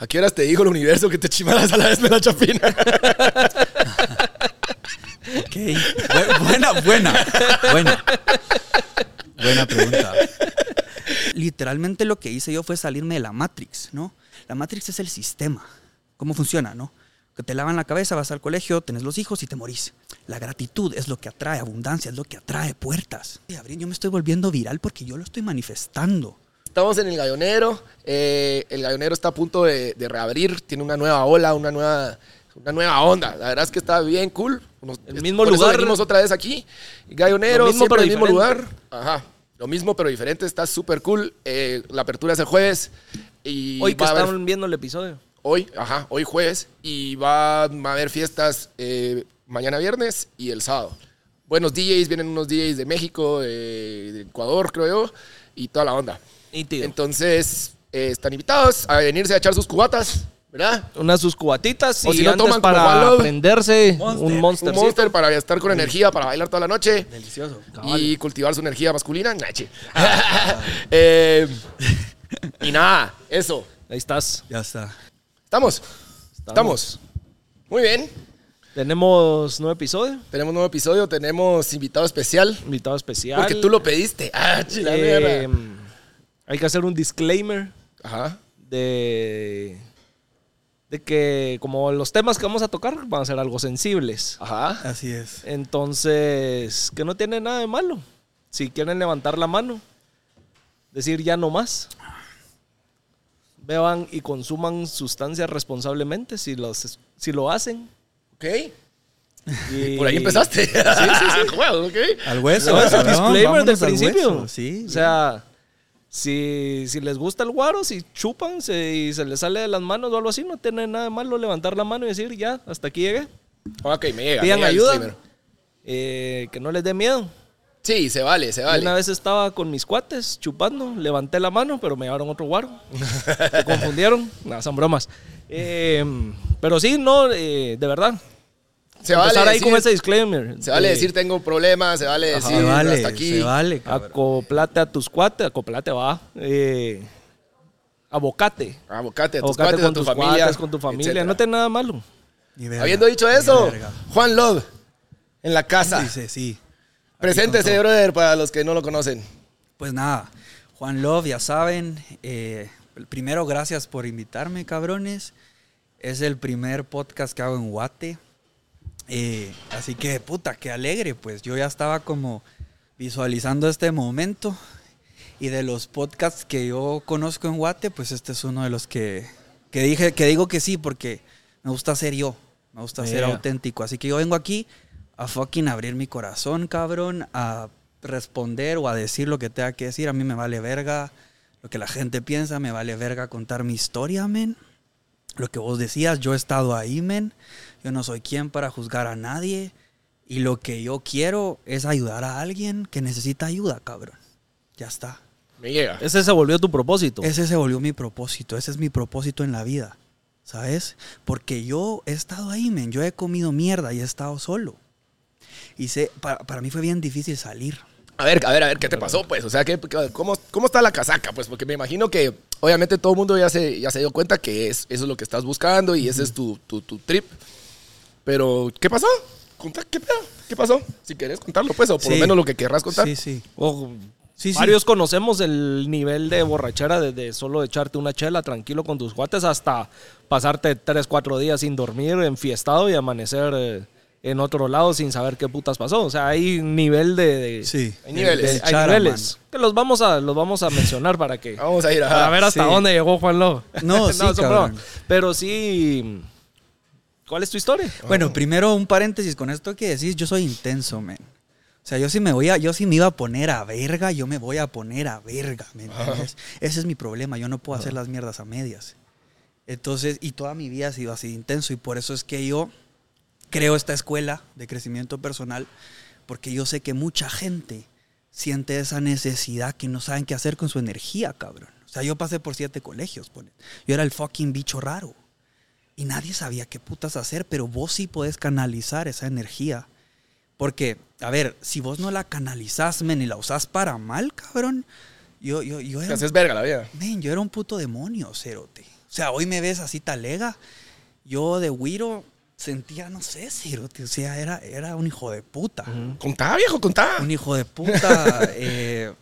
¿A qué horas te dijo el universo que te chimaras a la vez de la chapina? Ok. Bu- Buena, buena, buena. Buena pregunta. Literalmente lo que hice yo fue salirme de la Matrix, ¿no? La Matrix es el sistema. ¿Cómo funciona, no? Que te lavan la cabeza, vas al colegio, tenés los hijos y te morís. La gratitud es lo que atrae abundancia, es lo que atrae puertas. Y, Abril, yo me estoy volviendo viral porque yo lo estoy manifestando. Estamos en el Gallonero. eh, el Gallonero está a punto de, de reabrir. Tiene una nueva ola, una nueva, una nueva onda. La verdad es que está bien cool. Nos- El mismo por eso lugar. venimos otra vez aquí. Gallonero, Lo mismo, siempre el mismo lugar. Ajá. Lo mismo, pero diferente. Está súper cool. Eh, la apertura es el jueves. Y Hoy que haber- están viendo el episodio. Hoy, ajá, hoy jueves. Y va, va a haber fiestas eh, mañana viernes y el sábado. Buenos DJs, vienen unos DJs de México, de, de Ecuador, creo yo, y toda la onda. Entonces, eh, están invitados a venirse a echar sus cubatas, ¿verdad? Unas sus cubatitas O y si no antes toman para Love. prenderse Monster. un Un monster. monster para estar con energía, para bailar toda la noche Delicioso. y cultivar su energía masculina. Nache. Eh, y nada, eso. Ahí estás. Ya está. ¿Estamos? Estamos. Muy bien. Tenemos nuevo episodio, Tenemos nuevo episodio, tenemos invitado especial. invitado especial. Porque tú lo pediste. Ah, chila Eh, mierda. Hay que hacer un disclaimer Ajá. de, de que como los temas que vamos a tocar van a ser algo sensibles. Ajá. Así es. Entonces, que no tiene nada de malo. Si quieren levantar la mano, decir ya no más. Beban y consuman sustancias responsablemente si, los, si lo hacen. Ok. Y- Por ahí empezaste. Sí, sí, sí. Bueno, ok. Al hueso. No, es el disclaimer del vámonos al principio. hueso, Sí. O sea, si, si les gusta el guaro, si chupan se- y se les sale de las manos o algo así, no tiene nada de malo levantar la mano y decir, ya, hasta aquí llegué. Ok, me llega. Pidan me llega el ayuda. eh, que no les dé miedo. Sí, se vale, se vale. Una vez estaba con mis cuates chupando, levanté la mano, pero me llevaron otro guaro. Se confundieron. Nada, son bromas. Eh, pero sí, no, eh, de verdad. Se vale Empezar ahí decir, con ese disclaimer. se vale de decir tengo problemas, se vale decir Se vale, hasta aquí. se vale. Acoplate a tus cuates, acoplate va. Eh, abocate. Abocate a tus Abocate cuates, con a tu tus familia. cuates, con tu familia. etcétera. No tiene nada malo. Verga. Habiendo dicho eso. Juan Love, en la casa. Dice, sí. Preséntese, brother, para los que no lo conocen. Pues nada, Juan Love, ya saben. eh, primero, gracias por invitarme, cabrones. Es el primer podcast que hago en Guate. Eh, así que, puta, qué alegre. Pues yo ya estaba como visualizando este momento. Y de los podcasts que yo conozco en Guate, pues este es uno de los que, que dije, que digo que sí, porque me gusta ser yo. Me gusta ser Yeah. auténtico. Así que yo vengo aquí a fucking abrir mi corazón, cabrón, a responder o a decir lo que tenga que decir. A mí me vale verga lo que la gente piensa, me vale verga contar mi historia, men. Lo que vos decías, yo he estado ahí, men. Yo no soy quien para juzgar a nadie. Y lo que yo quiero es ayudar a alguien que necesita ayuda, cabrón. Ya está. Me llega. Ese se volvió tu propósito. Ese se volvió mi propósito. Ese es mi propósito en la vida. ¿Sabes? Porque yo he estado ahí, men. Yo he comido mierda y he estado solo. Y sé, para, para mí fue bien difícil salir. A ver, a ver, a ver, ¿qué te pasó, pues? O sea, ¿qué, cómo, ¿cómo está la casaca? Pues porque me imagino que obviamente todo el mundo ya se, ya se dio cuenta que es, eso es lo que estás buscando y ese es tu, tu, tu trip. Pero, ¿qué pasó? ¿Qué pedo? ¿Qué pasó? Si querés contarlo, pues, o por lo Sí. menos lo que querrás contar. Sí, sí. O- Sí, sí. varios conocemos el nivel de borrachera desde solo echarte una chela tranquilo con tus cuates hasta pasarte tres, cuatro días sin dormir, enfiestado y amanecer eh, en otro lado sin saber qué putas pasó. O sea, hay nivel de... de- Sí. Hay niveles. Hay chara, niveles. Que los vamos a, los vamos a mencionar para que... Vamos a ir Para a ver hasta sí. dónde llegó Juan Lobo. No, sí, cabrón. bromas. Pero sí... ¿Cuál es tu historia? Bueno, primero un paréntesis con esto que decís, yo soy intenso, men. O sea, yo sí me voy a, yo sí me iba a poner a verga, yo me voy a poner a verga, ¿me entiendes? Ese es mi problema, yo no puedo hacer las mierdas a medias. Entonces, y toda mi vida ha sido así de intenso y por eso es que yo creo esta escuela de crecimiento personal, porque yo sé que mucha gente siente esa necesidad que no saben qué hacer con su energía, cabrón. O sea, yo pasé por siete colegios, pone. Yo era el fucking bicho raro. Y nadie sabía qué putas hacer, pero vos sí podés canalizar esa energía. Porque, a ver, si vos no la canalizás, men, y la usás para mal, cabrón, yo, yo, yo Te era, haces verga la vida. men, yo era un puto demonio, cerote. O sea, hoy me ves así talega. Yo de Wiro sentía, no sé, Cirote, o sea, era, era un hijo de puta. Contá, viejo, contá. Un hijo de puta. eh,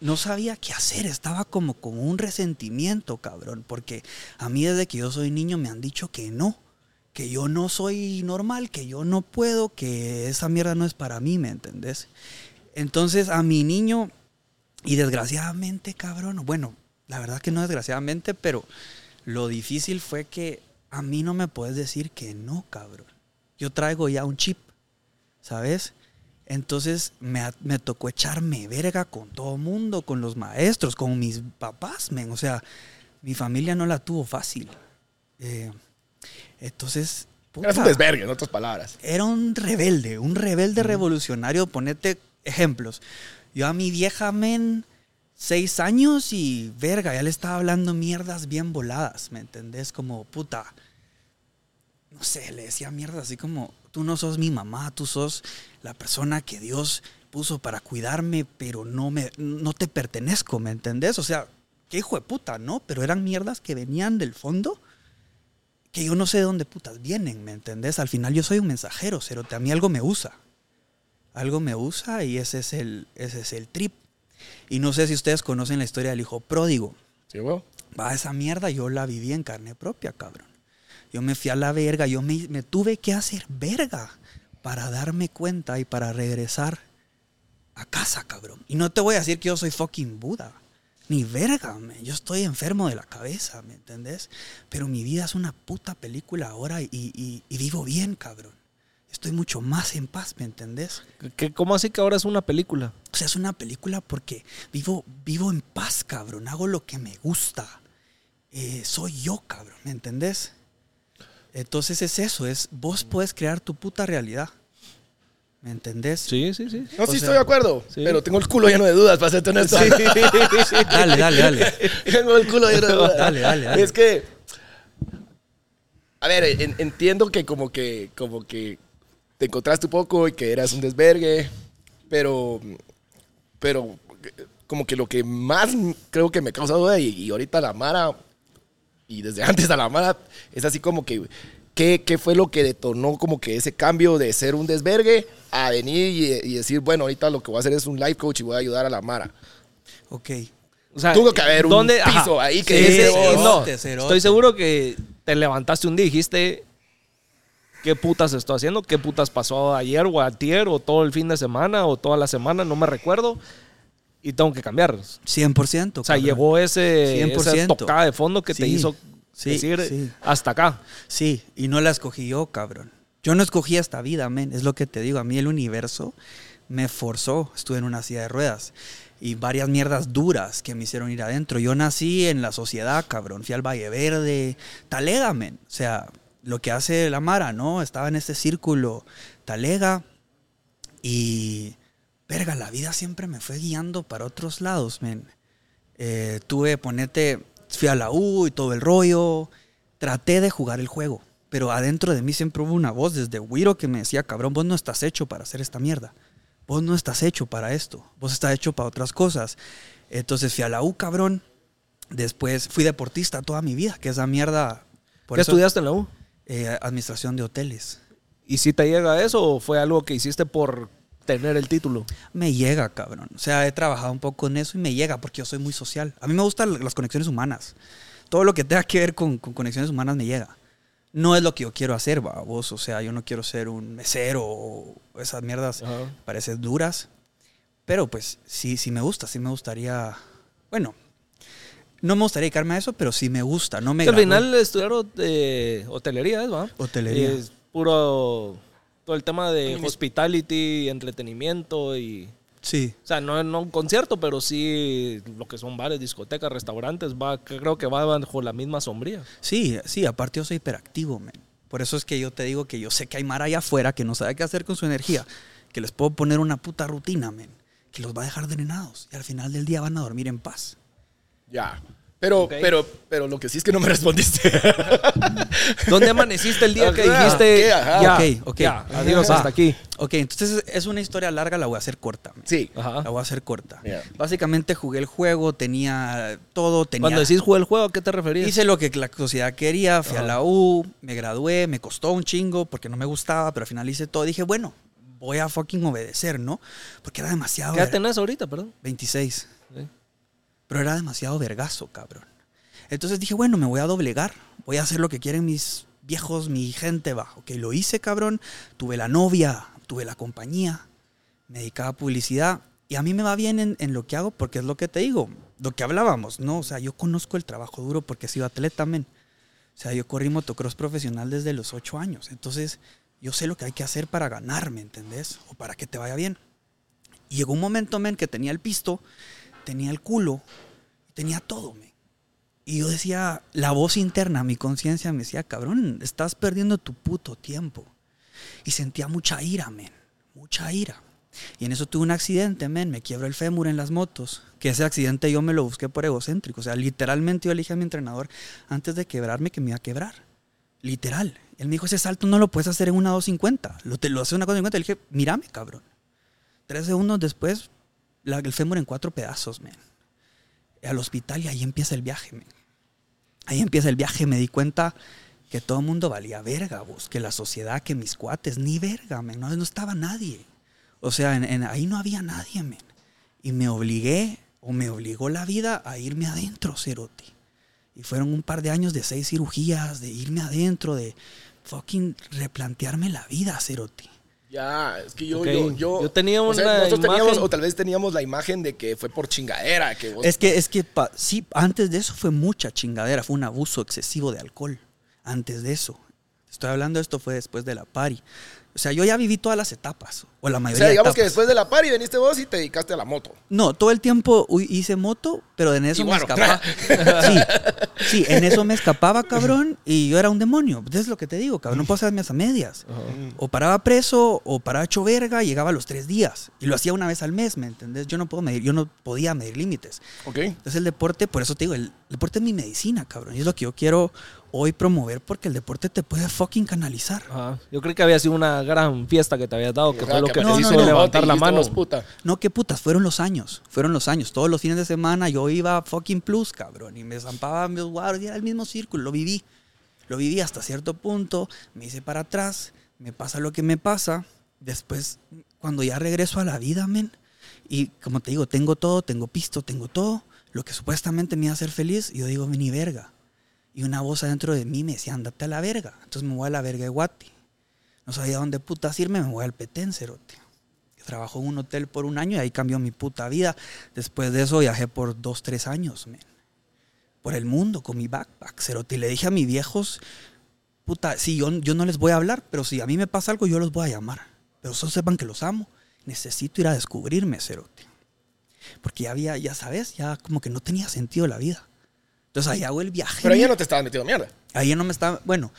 no sabía qué hacer, estaba como con un resentimiento, cabrón, porque a mí desde que yo soy niño me han dicho que no, que yo no soy normal, que yo no puedo, que esa mierda no es para mí, ¿me entendés? Entonces a mi niño, y desgraciadamente, cabrón, bueno, la verdad que no desgraciadamente, pero lo difícil fue que a mí no me puedes decir que no, cabrón. Yo traigo ya un chip, ¿sabes? Entonces me, tocó echarme verga con todo mundo, con los maestros, con mis papás, men. O sea, mi familia no la tuvo fácil. Eh, entonces, Eras un puta, desvergue, en otras palabras. era un rebelde, un rebelde revolucionario. Ponete ejemplos. Yo a mi vieja, men, seis años y verga, ya le estaba hablando mierdas bien voladas, ¿me entendés? Como, puta, no sé, le decía mierda así como, tú no sos mi mamá, tú sos la persona que Dios puso para cuidarme, pero no, me, no te pertenezco, ¿me entendés? O sea, qué hijo de puta, ¿no? Pero eran mierdas que venían del fondo que yo no sé de dónde putas vienen, ¿me entendés? Al final yo soy un mensajero, cerote, a mí algo me usa. Algo me usa y ese es el, ese es el trip. Y no sé si ustedes conocen la historia del hijo pródigo. Sí, güey. Va, esa mierda yo la viví en carne propia, cabrón. Yo me fui a la verga, yo me, me tuve que hacer verga para darme cuenta y para regresar a casa, cabrón. Y no te voy a decir que yo soy fucking Buda. Ni verga, man. yo estoy enfermo de la cabeza, ¿me entendés? Pero mi vida es una puta película ahora y, y- y vivo bien, cabrón. Estoy mucho más en paz, ¿me entendés? ¿Qué- ¿Cómo así que ahora es una película? O sea, es una película porque vivo, vivo en paz, cabrón. Hago lo que me gusta. Eh, soy yo, cabrón. ¿Me entendés? Entonces es eso, es vos puedes crear tu puta realidad. ¿Me entendés? Sí, sí, sí. No, O sí sea, estoy de acuerdo. sí. Pero tengo el culo lleno de dudas, para serte honesto. Dale, dale, dale. tengo el culo lleno de dudas. Dale, dale, dale. Es que. A ver, en- entiendo que como que. Como que te encontraste un poco y que eras un desvergue. Pero. Pero. Como que lo que más creo que me causa duda, y, y ahorita la Mara. Y desde antes a la Mara, es así como que. ¿Qué, qué fue lo que detonó como que ese cambio de ser un desvergue a venir y, y decir, bueno, ahorita lo que voy a hacer es un life coach y voy a ayudar a la Mara? Ok. O sea, Tuvo que haber un ¿dónde- piso ajá. ahí que Sí, oh, no. cerote. Estoy seguro que te levantaste un día y dijiste, ¿qué putas estoy haciendo? ¿Qué putas pasó ayer o ayer o todo el fin de semana o toda la semana? No me recuerdo. Y tengo que cambiar. O 100%. sea, cabrón. llegó ese, 100%. esa tocada de fondo que te hizo sí, decir sí. hasta acá. Sí, y no la escogí yo, cabrón. Yo no escogí esta vida, men. Es lo que te digo. A mí el universo me forzó. Estuve en una silla de ruedas. Y varias mierdas duras que me hicieron ir adentro. Yo nací en la sociedad, cabrón. Fui al Valle Verde. Talega, men. O sea, lo que hace la Mara, ¿no? Estaba en este círculo. Talega. Y. Verga, la vida siempre me fue guiando para otros lados, men. Eh, tuve, ponete, fui a la U y todo el rollo. Traté de jugar el juego. Pero adentro de mí siempre hubo una voz desde Wiro que me decía, cabrón, vos no estás hecho para hacer esta mierda. Vos no estás hecho para esto. Vos estás hecho para otras cosas. Entonces fui a la U, cabrón. Después fui deportista toda mi vida, que esa mierda... por ¿Qué eso, estudiaste en la U? eh, administración de hoteles. ¿Y si te llega eso o fue algo que hiciste por tener el título? Me llega, cabrón. O sea, he trabajado un poco en eso y me llega porque yo soy muy social. A mí me gustan las conexiones humanas. Todo lo que tenga que ver con, con conexiones humanas me llega. No es lo que yo quiero hacer, va, vos. O sea, yo no quiero ser un mesero o esas mierdas Ajá. parecen duras. Pero pues sí, sí me gusta, sí me gustaría. Bueno, no me gustaría dedicarme a eso, pero sí me gusta. No me Que al final estudiar eh, hotelería ¿va? Hotelería. Es puro. Todo el tema de hospitality, entretenimiento y. Sí. O sea, no, no un concierto, pero sí lo que son bares, discotecas, restaurantes, va, creo que va bajo la misma sombría. Sí, sí, aparte yo soy hiperactivo, men. Por eso es que yo te digo que yo sé que hay Mara allá afuera que no sabe qué hacer con su energía. Que les puedo poner una puta rutina, men. Que los va a dejar drenados. Y al final del día van a dormir en paz. Ya. Pero, pero, pero lo que sí es que no me respondiste. ¿Dónde amaneciste el día que Ajá. dijiste ¿Qué? Ajá. ya, Ok, ok. ya, adiós, hasta aquí? Ok, entonces es una historia larga, la voy a hacer corta. man. sí. Ajá. La voy a hacer corta. Ya. Básicamente jugué el juego, tenía todo, tenía... Cuando decís jugué el juego, ¿a qué te referías? Hice lo que la sociedad quería, fui a la U, me gradué, me costó un chingo porque no me gustaba, pero al final hice todo. Dije, bueno, voy a fucking obedecer, ¿no? Porque era demasiado... ¿Qué edad tenés ahorita, perdón? 26. Sí. Pero era demasiado vergazo, cabrón. Entonces dije, bueno, me voy a doblegar. Voy a hacer lo que quieren mis viejos, mi gente, va. Ok, lo hice, cabrón. Tuve la novia, tuve la compañía, me dedicaba a publicidad. Y a mí me va bien en, lo que hago porque es lo que te digo, lo que hablábamos, ¿no? O sea, yo conozco el trabajo duro porque he sido atleta también. O sea, yo corrí motocross profesional desde los ocho años. Entonces, yo sé lo que hay que hacer para ganar, ¿me entendés? O para que te vaya bien. Y llegó un momento, men, que tenía el pisto, tenía el culo, tenía todo, men. Y yo decía, la voz interna, mi conciencia me decía, cabrón, estás perdiendo tu puto tiempo. Y sentía mucha ira, men, mucha ira. Y en eso tuve un accidente, men, me quiebro el fémur en las motos. Que ese accidente yo me lo busqué por egocéntrico. O sea, literalmente yo le dije a mi entrenador antes de quebrarme que me iba a quebrar. Literal. Él me dijo, ese salto no lo puedes hacer en una 250. Lo, te lo hace una 250. Le dije, mírame, cabrón. Tres segundos después, el fémur en cuatro pedazos, men. Al hospital y ahí empieza el viaje, men. Ahí empieza el viaje. Me di cuenta que todo el mundo valía verga, vos. Que la sociedad, que mis cuates, ni verga, men. No, no estaba nadie. O sea, en- ahí no había nadie, men. Y me obligué, o me obligó la vida a irme adentro, cerote. Y fueron un par de años de seis cirugías, de irme adentro, de fucking replantearme la vida, cerote. Ya, es que yo, yo, yo, Yo tenía o sea, una nosotros teníamos, o tal vez teníamos la imagen de que fue por chingadera, que vos- Es que, es que pa- sí, antes de eso fue mucha chingadera, fue un abuso excesivo de alcohol. Antes de eso. Estoy hablando, esto fue después de la pari. O sea, yo ya viví todas las etapas, o la o mayoría sea, de digamos que después de la pari veniste vos y te dedicaste a la moto. No, todo el tiempo hice moto, pero en eso Y me escapaba. Sí, sí, en eso me escapaba, cabrón, y yo era un demonio. Es lo que te digo, cabrón, no puedo hacerme a medias. O paraba preso, o paraba hecho verga, y llegaba a los tres días. Y lo hacía una vez al mes, ¿me entendés? Yo no puedo medir, yo no podía medir límites. Ok. Entonces el deporte, por eso te digo, el deporte es mi medicina, cabrón. Y es lo que yo quiero hoy promover porque el deporte te puede fucking canalizar. Ajá. Yo creí que había sido una gran fiesta que te habías dado, que O sea, fue lo que te no, hizo no. levantar la mano. vos, puta. No, qué putas, fueron los años, fueron los años. Todos los fines de semana yo iba a fucking plus, cabrón, y me zampaba mis guardias, era el mismo círculo, lo viví. Lo viví hasta cierto punto, me hice para atrás, me pasa lo que me pasa. Después, cuando ya regreso a la vida, men, y como te digo, tengo todo, tengo pisto, tengo todo, lo que supuestamente me iba a hacer feliz, yo digo, ni verga. Y una voz adentro de mí me decía, ándate a la verga. Entonces me voy a la verga de Guati. No sabía dónde putas irme, me voy al Petén, cerote. Trabajó en un hotel por un año y ahí cambió mi puta vida. Después de eso viajé por dos, tres años, men. Por el mundo con mi backpack, cerote. Le dije a mis viejos, puta, sí, yo, yo no les voy a hablar, pero si a mí me pasa algo, yo los voy a llamar. Pero solo sepan que los amo. Necesito ir a descubrirme, cerote. Porque ya había, ya sabes, ya como que no tenía sentido la vida. Entonces ahí hago el viaje. Pero ahí ya no te estabas metiendo mierda. Ahí ya no me estaba, bueno.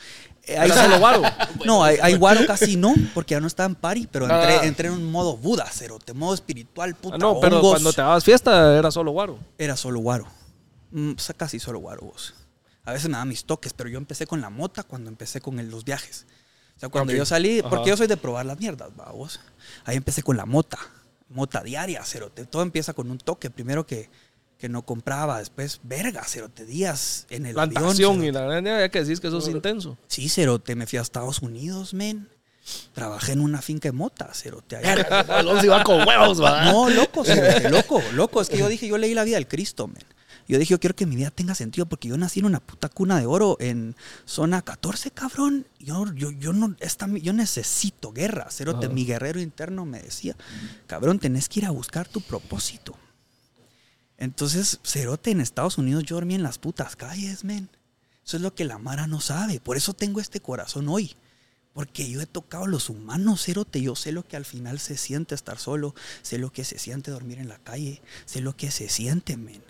eh, ahí solo guaro. No, ahí, ahí guaro casi no, porque ya no estaba en party, pero entré, entré en un modo Buda, cerote, modo espiritual, puta, Ah, no, pero hongos. cuando te dabas fiesta era solo guaro. Era solo guaro. Mm, o sea, casi solo guaro vos. A veces me daban mis toques, pero yo empecé con la mota cuando empecé con el- los viajes. O sea, cuando Ok. yo salí, Ajá. porque yo soy de probar las mierdas, va vos. Ahí empecé con la mota, mota diaria, cerote. Todo empieza con un toque, primero que, que no compraba, después verga, cerote, días en el avión. Plantación y la verdad ya que decís que eso es intenso. Sí, cerote, me fui a Estados Unidos, men. Trabajé en una finca de mota, cerote. allá. Alonso iba con huevos, va. No, loco, cerote, loco, loco. Es que yo dije, yo leí la vida del Cristo, men. Yo dije, yo quiero que mi vida tenga sentido porque yo nací en una puta cuna de oro en zona 14, cabrón. Yo, yo, yo, no, esta, yo necesito guerra, cerote. Mi guerrero interno me decía, cabrón, tenés que ir a buscar tu propósito. Entonces, cerote, en Estados Unidos yo dormí en las putas calles, men. Eso es lo que la Mara no sabe. Por eso tengo este corazón hoy. Porque yo he tocado a los humanos, cerote. Yo sé lo que al final se siente estar solo. Sé lo que se siente dormir en la calle. Sé lo que se siente, men.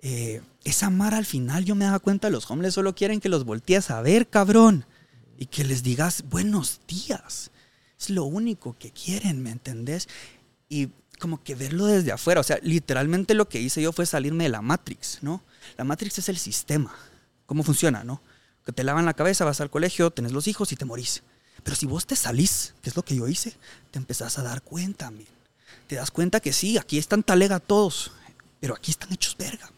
Eh, esa Mara al final yo me daba cuenta, los hombres solo quieren que los voltees a ver, cabrón. Y que les digas buenos días. Es lo único que quieren, ¿me entendés? Y como que verlo desde afuera. O sea, literalmente lo que hice yo fue salirme de la Matrix, ¿no? La Matrix es el sistema. ¿Cómo funciona, no? Que te lavan la cabeza, vas al colegio, tenés los hijos y te morís. Pero si vos te salís, que es lo que yo hice, te empezás a dar cuenta, men. Te das cuenta que sí, aquí están talega todos, pero aquí están hechos verga.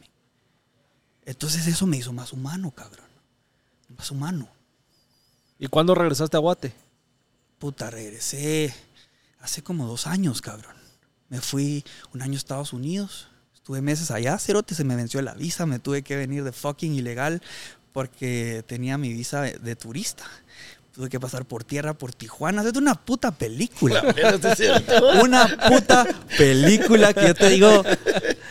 Entonces eso me hizo más humano, cabrón. Más humano. ¿Y cuándo regresaste a Guate? Puta, regresé hace como dos años, cabrón. Me fui un año a Estados Unidos. Estuve meses allá, cerote, se me venció la visa. Me tuve que venir de fucking ilegal porque tenía mi visa de, de turista. Tuve que pasar por tierra, por Tijuana. Es una puta película. Una puta película que yo te digo,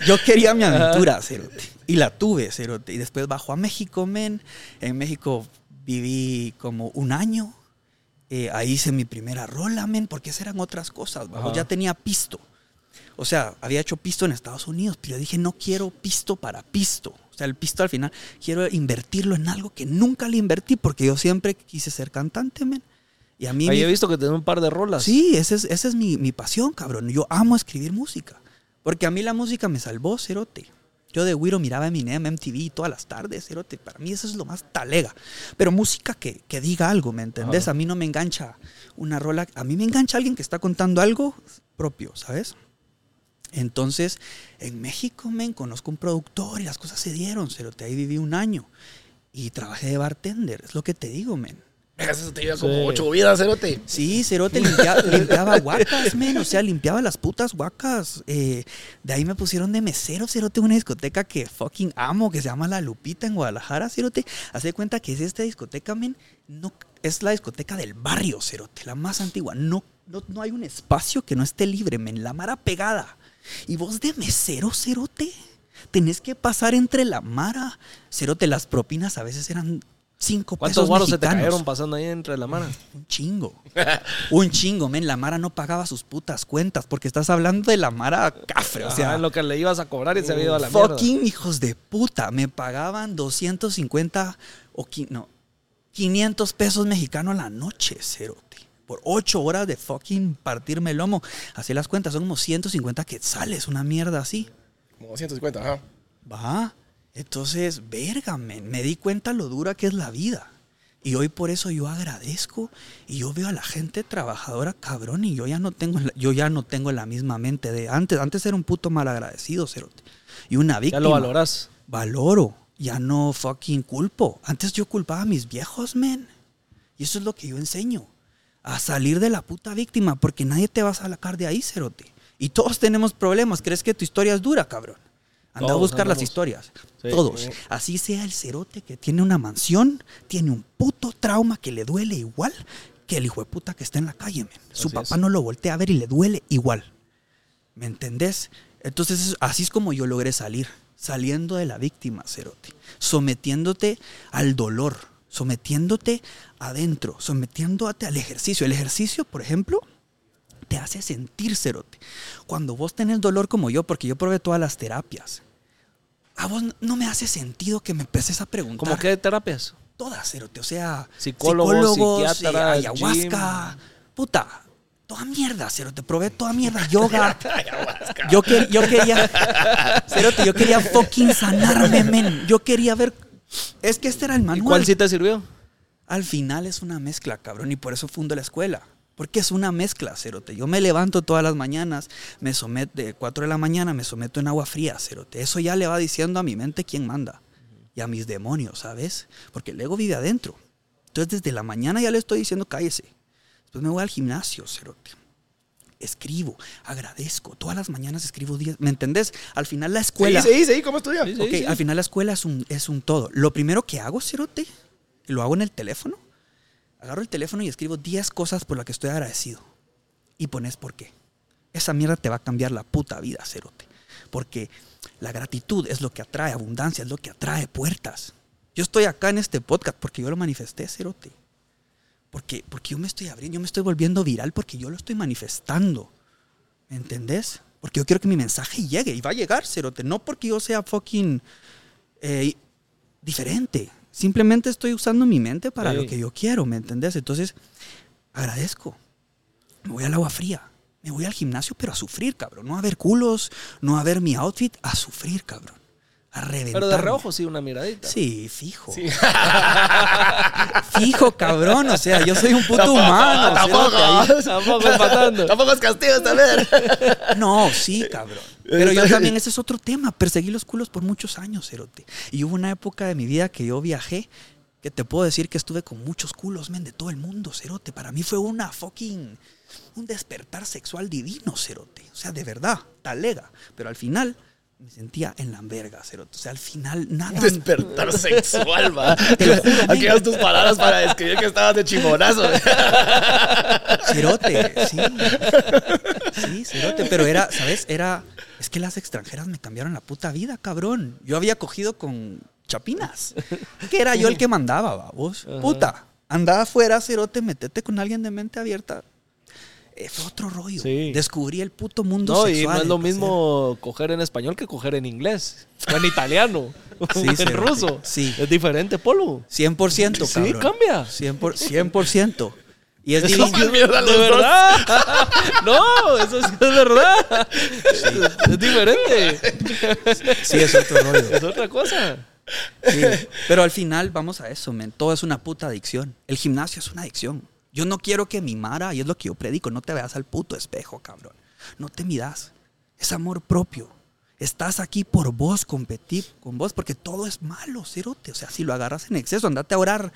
yo quería mi aventura, cerote. Y la tuve, cerote. Y después bajo a México, men. En México viví como un año. Eh, ahí hice mi primera rola, men, porque esas eran otras cosas. bajo. Ya tenía pisto. O sea, había hecho pisto en Estados Unidos, pero yo dije, no quiero pisto para pisto. O sea, el pisto al final, quiero invertirlo en algo que nunca le invertí, porque yo siempre quise ser cantante, men. Y a mí... Ahí mi- he visto que tenés un par de rolas. Sí, esa es, esa es mi, mi pasión, cabrón. Yo amo escribir música. Porque a mí la música me salvó, cerote. Yo de Wiro miraba Eminem, MTV todas las tardes, cerote. Para mí eso es lo más talega. Pero música que, que diga algo, ¿me entendés? Ajá. A mí no me engancha una rola. A mí me engancha alguien que está contando algo propio, ¿sabes? Entonces, en México, men, conozco un productor y las cosas se dieron, cerote. Ahí viví un año. Y trabajé de bartender, es lo que te digo, men. Eso te lleva como Sí. ocho vidas, cerote. Sí, Cerote limpia- limpiaba guacas, men. O sea, limpiaba las putas guacas. Eh, de ahí me pusieron de mesero, Cerote, una discoteca que fucking amo, que se llama La Lupita en Guadalajara, Cerote. Hace cuenta que es esta discoteca, men. No, es la discoteca del barrio, Cerote, la más antigua. No, no, no hay un espacio que no esté libre, men. La mara pegada. Y vos de mesero, Cerote. Tenés que pasar entre la mara. Cerote, las propinas a veces eran cinco ¿Cuántos pesos guaros se te mexicanos. cayeron pasando ahí entre la mano? Un chingo. Un chingo, men. La Mara no pagaba sus putas cuentas porque estás hablando de la Mara cafre. O sea, en lo que le ibas a cobrar y se había ido a la mierda. fucking hijos de puta. Me pagaban 250 o qui- no, 500 pesos mexicanos a la noche, cerote. Por 8 horas de fucking partirme el lomo. Así las cuentas, son como 150 quetzales, una mierda así. Como 150, ajá. Va. Entonces, verga, men, me di cuenta lo dura que es la vida. Y hoy por eso yo agradezco y yo veo a la gente trabajadora cabrón y yo ya no tengo la, yo ya no tengo la misma mente de antes. Antes era un puto mal agradecido, cerote. Y una Ya víctima. lo valoras. Valoro. Ya no fucking culpo. Antes yo culpaba a mis viejos, men. Y eso es lo que yo enseño. A salir de la puta víctima porque nadie te va a sacar de ahí, cerote. Y todos tenemos problemas. ¿Crees que tu historia es dura, cabrón? Anda a buscar las historias. Sí. Todos. Sí. Así sea el cerote que tiene una mansión, tiene un puto trauma que le duele igual que el hijo de puta que está en la calle, men. Su papá es. no lo voltea a ver y le duele igual. ¿Me entendés? Entonces, es- así es como yo logré salir. Saliendo de la víctima, Cerote. Sometiéndote al dolor. Sometiéndote adentro. Sometiéndote al ejercicio. El ejercicio, por ejemplo, te hace sentir, Cerote. Cuando vos tenés dolor como yo, porque yo probé todas las terapias. A vos no- me hace sentido que me empeces a preguntar. ¿Cómo qué terapias? Todas, Cerote. O sea, Psicólogo, psicólogos, psiquiatra, eh, ayahuasca. Puta, toda mierda, Cerote. Probé toda mierda. Yoga. yo, que- yo quería. Cerote, yo quería fucking sanarme, men. Yo quería ver. Es que este era el ¿Y manual. cuál sí te sirvió? Al final es una mezcla, cabrón, y por eso fundo la escuela. Porque es una mezcla, cerote. Yo me levanto todas las mañanas, me someto de 4 de la mañana, me someto en agua fría, cerote. Eso ya le va diciendo a mi mente quién manda. Y a mis demonios, ¿sabes? Porque el ego vive adentro. Entonces desde la mañana ya le estoy diciendo cállese. Después me voy al gimnasio, cerote. Escribo, agradezco. Todas las mañanas escribo 10. ¿Me entendés? Al final la escuela. Sí, sí, sí, ¿cómo estudia? Sí, sí. Ok, al final la escuela es un, es un todo. Lo primero que hago, Cerote, lo hago en el teléfono, agarro el teléfono y escribo 10 cosas por las que estoy agradecido. Y pones por qué. Esa mierda te va a cambiar la puta vida, Cerote. Porque la gratitud es lo que atrae abundancia, es lo que atrae puertas. Yo estoy acá en este podcast porque yo lo manifesté, Cerote. Porque, porque yo me estoy abriendo, yo me estoy volviendo viral porque yo lo estoy manifestando. ¿Me entendés? Porque yo quiero que mi mensaje llegue y va a llegar, Cerote. No porque yo sea fucking eh, diferente. Simplemente estoy usando mi mente para Sí. lo que yo quiero, ¿me entendés? Entonces, agradezco. Me voy al agua fría. Me voy al gimnasio, pero a sufrir, cabrón. No a ver culos, no a ver mi outfit, a sufrir, cabrón. A reventar. Pero de reojo sí, una miradita. Sí, fijo. Fijo, cabrón. O sea, yo soy un puto humano. Tampoco. ahí- Tampoco empatando. Tampoco es castigo esta vez. No, sí, cabrón. Pero yo también, ese es otro tema. Perseguí los culos por muchos años, Cerote. Y hubo una época de mi vida que yo viajé, que te puedo decir que estuve con muchos culos, men, de todo el mundo, Cerote. Para mí fue una fucking. Un despertar sexual divino, Cerote. O sea, de verdad, talega. Pero al final me sentía en la verga, Cerote. O sea, al final nada. Despertar sexual, va. Aquí das tus palabras para describir que estabas de chimonazo. Cerote, sí. Sí, cerote. Pero era, ¿sabes? Era. Es que las extranjeras me cambiaron la puta vida, cabrón. Yo había cogido con chapinas. Que era yo el que mandaba, vos. Puta. Andaba afuera, cerote, metete con alguien de mente abierta. Fue otro rollo. Sí. Descubrí el puto mundo No, y sexual. no es lo el placer. mismo coger en español que coger en inglés. O en italiano. Sí, en ruso. Sí. Es diferente, Polo. 100%, Sí, cabrón. cambia. 100%. por- 100%. Y es Eso es ¿De verdad? no, eso sí es verdad. Es diferente. Sí, es otro rollo. Es otra cosa. Sí, pero al final vamos a eso, men. Todo es una puta adicción. El gimnasio es una adicción. Yo no quiero que mi Mara, y es lo que yo predico, no te veas al puto espejo, cabrón. No te midas. Es amor propio. Estás aquí por vos, competir con vos, porque todo es malo, cerote. O sea, si lo agarras en exceso, andate a orar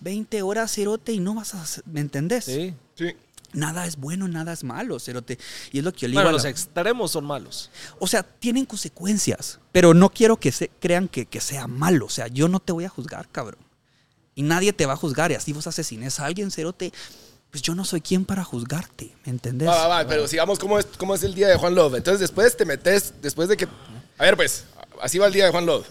20 horas, cerote, y no vas a... ¿Me entendés? Sí. Sí. Nada es bueno, nada es malo, cerote. Y es lo que yo le digo Bueno, los la- extremos son malos. o sea, tienen consecuencias, pero no quiero que se crean que, que sea malo. O sea, yo no te voy a juzgar, cabrón. Y nadie te va a juzgar. Y así vos asesines a alguien, cerote. Pues yo no soy quien para juzgarte, ¿me entendés? Va, va, va, pero sigamos cómo es, cómo es el día de Juan Love. Entonces después te metes, después de que... A ver, pues, así va el día de Juan Love.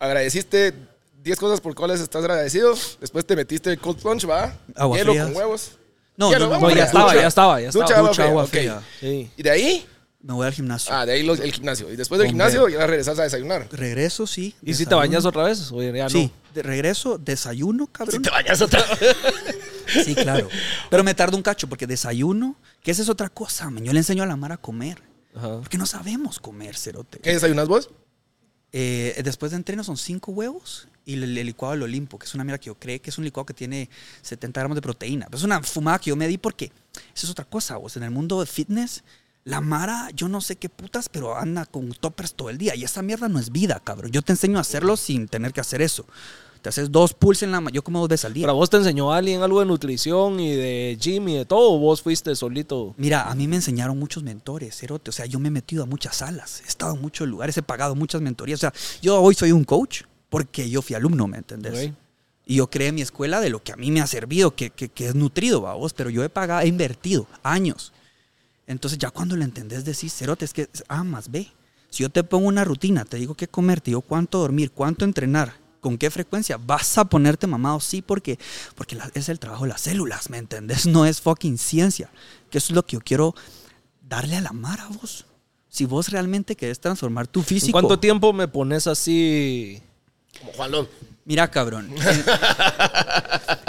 Agradeciste 10 cosas por cuales estás agradecido. Después te metiste cold plunge, ¿va? Agua Hielo fría. con huevos. No, Hielo, no, no, ya estaba, ya estaba, ya estaba. Ducha, agua fría. Sí. Y de ahí, Me voy al gimnasio. ah, de ahí los- el gimnasio. Y después del gimnasio ya regresas a desayunar. Regreso, sí. ¿Y si te bañas otra vez? Oye, ya Sí, no. de regreso, desayuno, Si cabrón. te bañas otra vez. Sí, claro. Pero me tardo un cacho porque desayuno, que esa es otra cosa, man. Yo le enseño a la Mara a comer. Ajá. Porque no sabemos comer, cerote. ¿Qué desayunas vos? Eh, después de entreno son cinco huevos y el, el licuado del Olimpo, que es una mierda que yo creo que es un licuado que tiene 70 gramos de proteína. Pero es una fumada que yo me di porque eso es otra cosa, vos. En el mundo de fitness, la Mara, yo no sé qué putas, pero anda con toppers todo el día. Y esa mierda no es vida, cabrón. Yo te enseño a hacerlo sin tener que hacer eso. Te haces dos pulls en la Yo como dos veces al día. ¿Pero a vos te enseñó alguien algo de nutrición y de gym y de todo? ¿O vos fuiste solito? Mira, a mí me enseñaron muchos mentores, Cerote. O sea, yo me he metido a muchas salas, he estado en muchos lugares, he pagado muchas mentorías. O sea, yo hoy soy un coach porque yo fui alumno, ¿me entendés? Y yo creé mi escuela de lo que a mí me ha servido, que, que, que es nutrido, vos, pero yo he pagado, he invertido años. Entonces ya cuando lo entendés decís, Cerote, es que es A más B. Si yo te pongo una rutina, te digo qué comer, te digo cuánto dormir, cuánto entrenar, con qué frecuencia, vas a ponerte mamado, sí, porque, porque la- es el trabajo de las células, ¿me entendés? No es fucking ciencia. Que eso es lo que yo quiero darle a la mar a vos. Si vos realmente querés transformar tu ¿En físico. cuánto tiempo me pones así? Como Juan Love. Mira, cabrón.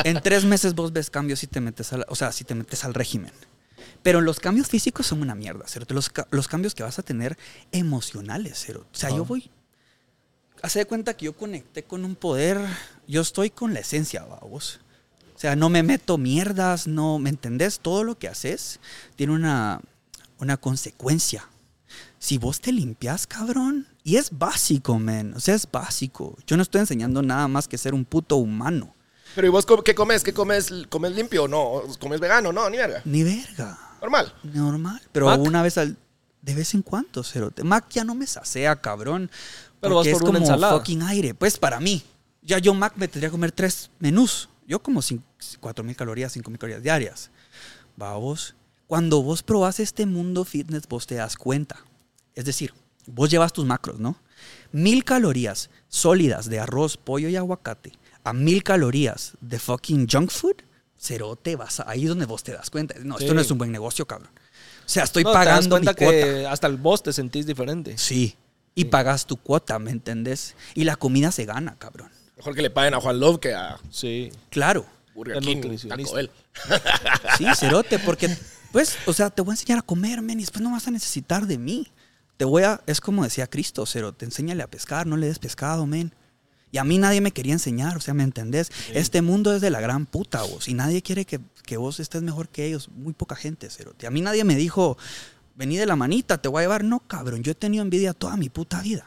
En, en tres meses vos ves cambios si te metes al, o sea, si te metes al régimen. Pero los cambios físicos son una mierda, cerote. Los, los cambios que vas a tener emocionales, cerote. O sea, yo voy. Hace de cuenta que yo conecté con un poder. Yo estoy con la esencia. O sea, no me meto mierdas, no. ¿Me entendés? Todo lo que haces tiene una, una consecuencia. Si vos te limpias, cabrón. Y es básico, man. O sea, es básico. Yo no estoy enseñando nada más que ser un puto humano. Pero ¿y vos qué comes? ¿Qué comes? ¿Comes limpio o no? ¿Comes vegano? No, ni verga. Ni verga. Normal. Normal. Pero Mac. una vez al. De vez en cuando, cerote. Mac ya no me sasea, cabrón. Pero porque vas es por una como ensalada. fucking aire. Pues para mí. Ya yo, Mac, me tendría que comer tres menús. Yo como cin- cuatro mil calorías, cinco mil calorías diarias. Va vos. Cuando vos probás este mundo fitness, vos te das cuenta. Es decir, vos llevas tus macros, ¿no? Mil calorías sólidas de arroz, pollo y aguacate a mil calorías de fucking junk food, cerote, vas a- ahí es donde vos te das cuenta. No, esto no es un buen negocio, cabrón. O sea, estoy No, te das pagando mi cuota. que hasta el vos te sentís diferente. Sí. Y pagas tu cuota, ¿me entendés? Y la comida se gana, cabrón. Mejor que le paguen a Juan Love que a Sí. Claro. Burger King. Taco Bell. Sí, cerote, porque, pues, o sea, te voy a enseñar a comer, men, y después no vas a necesitar de mí. te voy a, es como decía Cristo, cero, te enséñale a pescar, no le des pescado, men. Y a mí nadie me quería enseñar, o sea, ¿me entendés? Este mundo es de la gran puta, vos, y nadie quiere que, que vos estés mejor que ellos, muy poca gente, cerote. A mí nadie me dijo, vení de la manita, te voy a llevar. No, cabrón, yo he tenido envidia toda mi puta vida.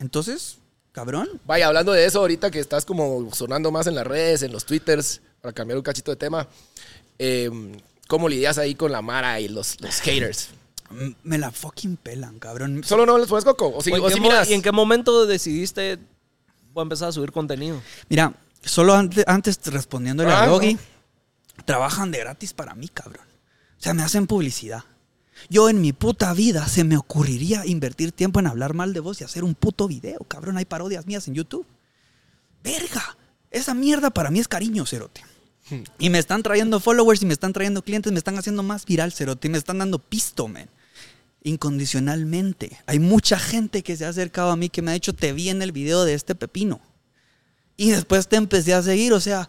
Entonces, cabrón, Vaya, hablando de eso, ahorita que estás como sonando más en las redes, en los twitters, para cambiar un cachito de tema, eh, ¿cómo lidias ahí con la Mara y los, los haters? m- me la fucking pelan, cabrón. ¿Solo no les pones coco? ¿O si, ¿O si miras? ¿Y en qué momento decidiste voy a empezar a subir contenido? Mira, solo antes, antes respondiéndole Ah, a Doggy, no. trabajan de gratis para mí, cabrón. O sea, me hacen publicidad. Yo en mi puta vida se me ocurriría invertir tiempo en hablar mal de vos y hacer un puto video, cabrón. Hay parodias mías en YouTube. Verga, esa mierda para mí es cariño, cerote. Y me están trayendo followers y me están trayendo clientes, me están haciendo más viral, cerote. Y me están dando pisto, man. Incondicionalmente. Hay mucha gente que se ha acercado a mí que me ha dicho, te vi en el video de este pepino. Y después te empecé a seguir, o sea,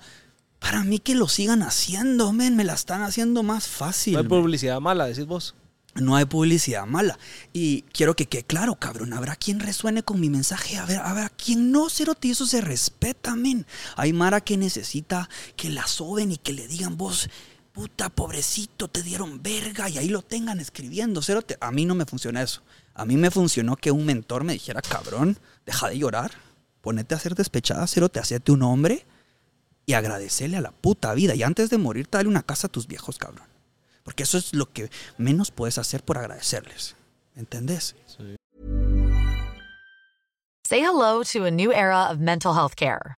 para mí que lo sigan haciendo, men, me la están haciendo más fácil. No hay publicidad mala, decís vos. No hay publicidad mala. Y quiero que quede claro, cabrón, habrá quien resuene con mi mensaje, a ver, habrá quien no, cerote, y eso se respeta, men. Hay Mara que necesita que la soben y que le digan vos, puta, pobrecito, te dieron verga, y ahí lo tengan escribiendo, cerote. A mí no me funciona eso. A mí me funcionó que un mentor me dijera, cabrón, deja de llorar, ponete a ser despechada, cerote, hacete un hombre y agradecerle a la puta vida. Y antes de morir, dale una casa a tus viejos, cabrón. Porque eso es lo que menos puedes hacer por agradecerles. ¿Entendés? Say hello to a new era of mental health care.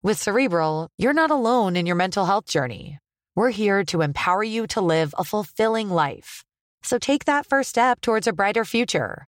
With Cerebral, you're not alone in your mental health journey. We're here to empower you to live a fulfilling life. So take that first step towards a brighter future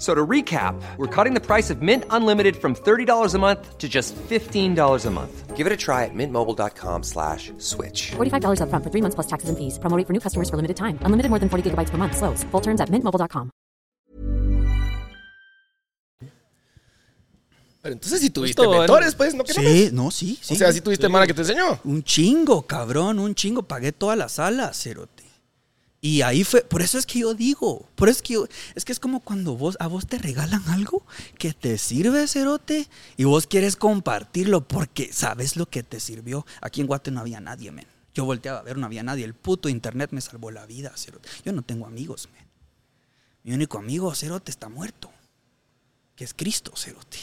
F- So to recap, we're cutting the price of Mint Unlimited from $30 a month to just $15 a month. Give it a try at mintmobile.com slash switch. $45 upfront for three months plus taxes and fees. Promo rate for new customers for limited time. Unlimited more than 40 gigabytes per month. Slows. Full terms at mintmobile.com. Pero entonces si tuviste Justo, mentores, pues, ¿no? ¿Qué no Sí, no, sí, sí. O sea, si tuviste Mara que te enseñó. Un chingo, cabrón, un chingo. Pagué toda la sala, cerote. Y ahí fue, por eso es que yo digo, por eso es que yo, es que es como cuando vos, a vos te regalan algo que te sirve, cerote, y vos quieres compartirlo porque sabes lo que te sirvió. Aquí en Guate no había nadie, men. Yo volteaba a ver, no había nadie. El puto internet me salvó la vida, cerote. Yo no tengo amigos, men. Mi único amigo, cerote, está muerto. Que es Cristo, cerote.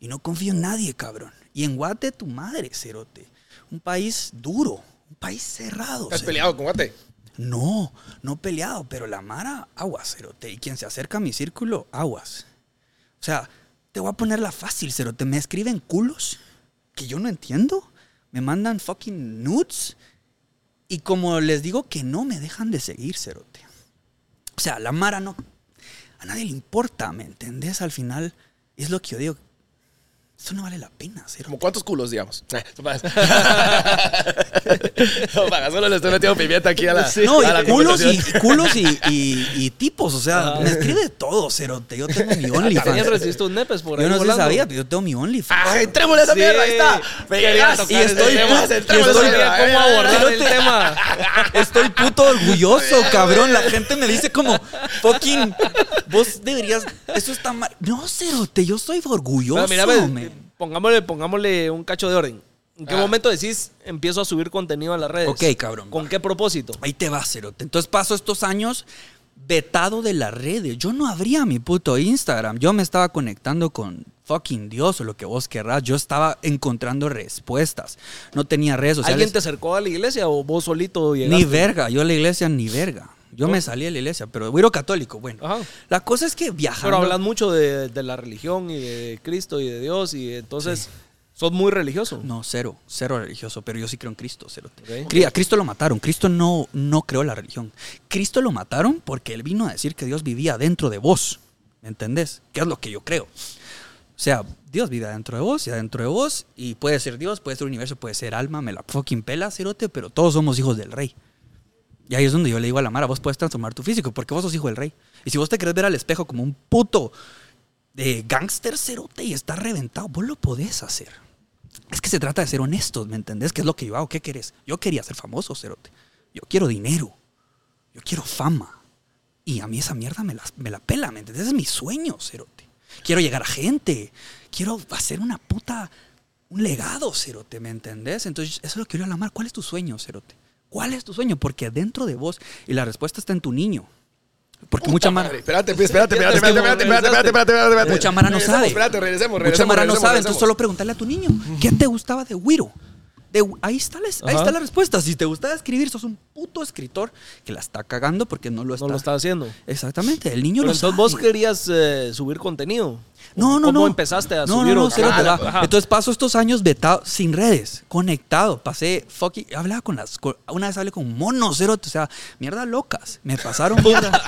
Y no confío en nadie, cabrón. Y en Guate, tu madre, cerote. Un país duro, un país cerrado. ¿Has cerote. peleado con Guate? No, no peleado, pero la Mara, aguas, cerote. Y quien se acerca a mi círculo, aguas. O sea, te voy a ponerla fácil, cerote. Me escriben culos que yo no entiendo. Me mandan fucking nudes. Y como les digo que no, me dejan de seguir, cerote. O sea, la Mara no. A nadie le importa, ¿me entendés? Al final, es lo que yo digo. Eso no vale la pena, cerote. ¿Como cuántos culos, digamos? no, para, solo le estoy metiendo pimienta aquí a la. No, a la y culos, y, culos y, y- y tipos, o sea, me escribe todo, cerote. Yo tengo mi También OnlyFans. recibiste un nepes por ahí Yo no sé sabía, pero yo tengo mi OnlyFans. ¡Ah, entrémosle a esa Sí. mierda! Ahí está. Me tocar Y estoy, tema. y estoy-. ¿Cómo abordar el tema? Estoy puto orgulloso, cabrón. La gente me dice como, fucking, vos deberías, eso está mal. No, cerote, yo soy orgulloso, Pero mira. Pongámosle, pongámosle un cacho de orden. ¿En qué Ah. momento decís empiezo a subir contenido a las redes? Ok, cabrón, ¿Con va. qué propósito? Ahí te va, cerote. Entonces paso estos años vetado de las redes. Yo no abría mi puto Instagram. Yo me estaba conectando con fucking Dios o lo que vos querrás. Yo estaba encontrando respuestas. No tenía redes sociales. ¿Alguien te acercó a la iglesia o vos solito llegaste? Ni verga, yo a la iglesia ni verga. Yo me salí de la iglesia, pero güiro católico, bueno. Ajá. La cosa es que viajando... Pero hablas mucho de, de la religión y de Cristo y de Dios y entonces sos muy religioso. No, cero, cero religioso, pero yo sí creo en Cristo, cero. Ok. Cri- A Cristo lo mataron, Cristo no, no creó la religión. Cristo lo mataron porque él vino a decir que Dios vivía dentro de vos, ¿me entendés? Que es lo que yo creo. O sea, Dios vive adentro de vos y adentro de vos, y puede ser Dios, puede ser universo, puede ser alma, me la fucking pela, cerote, pero todos somos hijos del rey. Y ahí es donde yo le digo a la Mara, vos puedes transformar tu físico, porque vos sos hijo del rey. Y si vos te querés ver al espejo como un puto de gángster cerote y está reventado, vos lo podés hacer. Es que se trata de ser honestos, ¿me entendés? ¿Qué es lo que yo hago? ¿Qué querés? Yo quería ser famoso, cerote. Yo quiero dinero. Yo quiero fama. Y a mí esa mierda me la, me la pela, ¿me entendés? Es mi sueño, cerote. Quiero llegar a gente. Quiero hacer una puta... Un legado, cerote, ¿me entendés? Entonces, eso es lo que quiero a la mar. ¿Cuál es tu sueño, cerote? ¿Cuál es tu sueño? Porque dentro de vos, y la respuesta está en tu niño. Porque mucha Madre, mara, Espérate, pues, espérate, espérate, Es que espérate, espérate, espérate, espérate, espérate, espérate. mucha mara no sabe. Espérate, regresemos, regresemos. Mucha mara no regresemos, sabe, regresemos. entonces solo preguntarle a tu niño, ¿qué te gustaba de Wiro? De, ahí, está la, ahí está la respuesta. Si te gustaba escribir, sos un puto escritor que la está cagando porque no lo está. No lo está haciendo. Exactamente, el niño Pero lo entonces sabe. vos querías eh, subir contenido. No, no, ¿Cómo no. empezaste a no, subir? No, no, cero Ah, ajá. Entonces paso estos años vetado, sin redes, conectado. Pasé fucking. Hablaba con las. con- una vez hablé con monos, cero. O sea, mierda locas. Me pasaron mierda.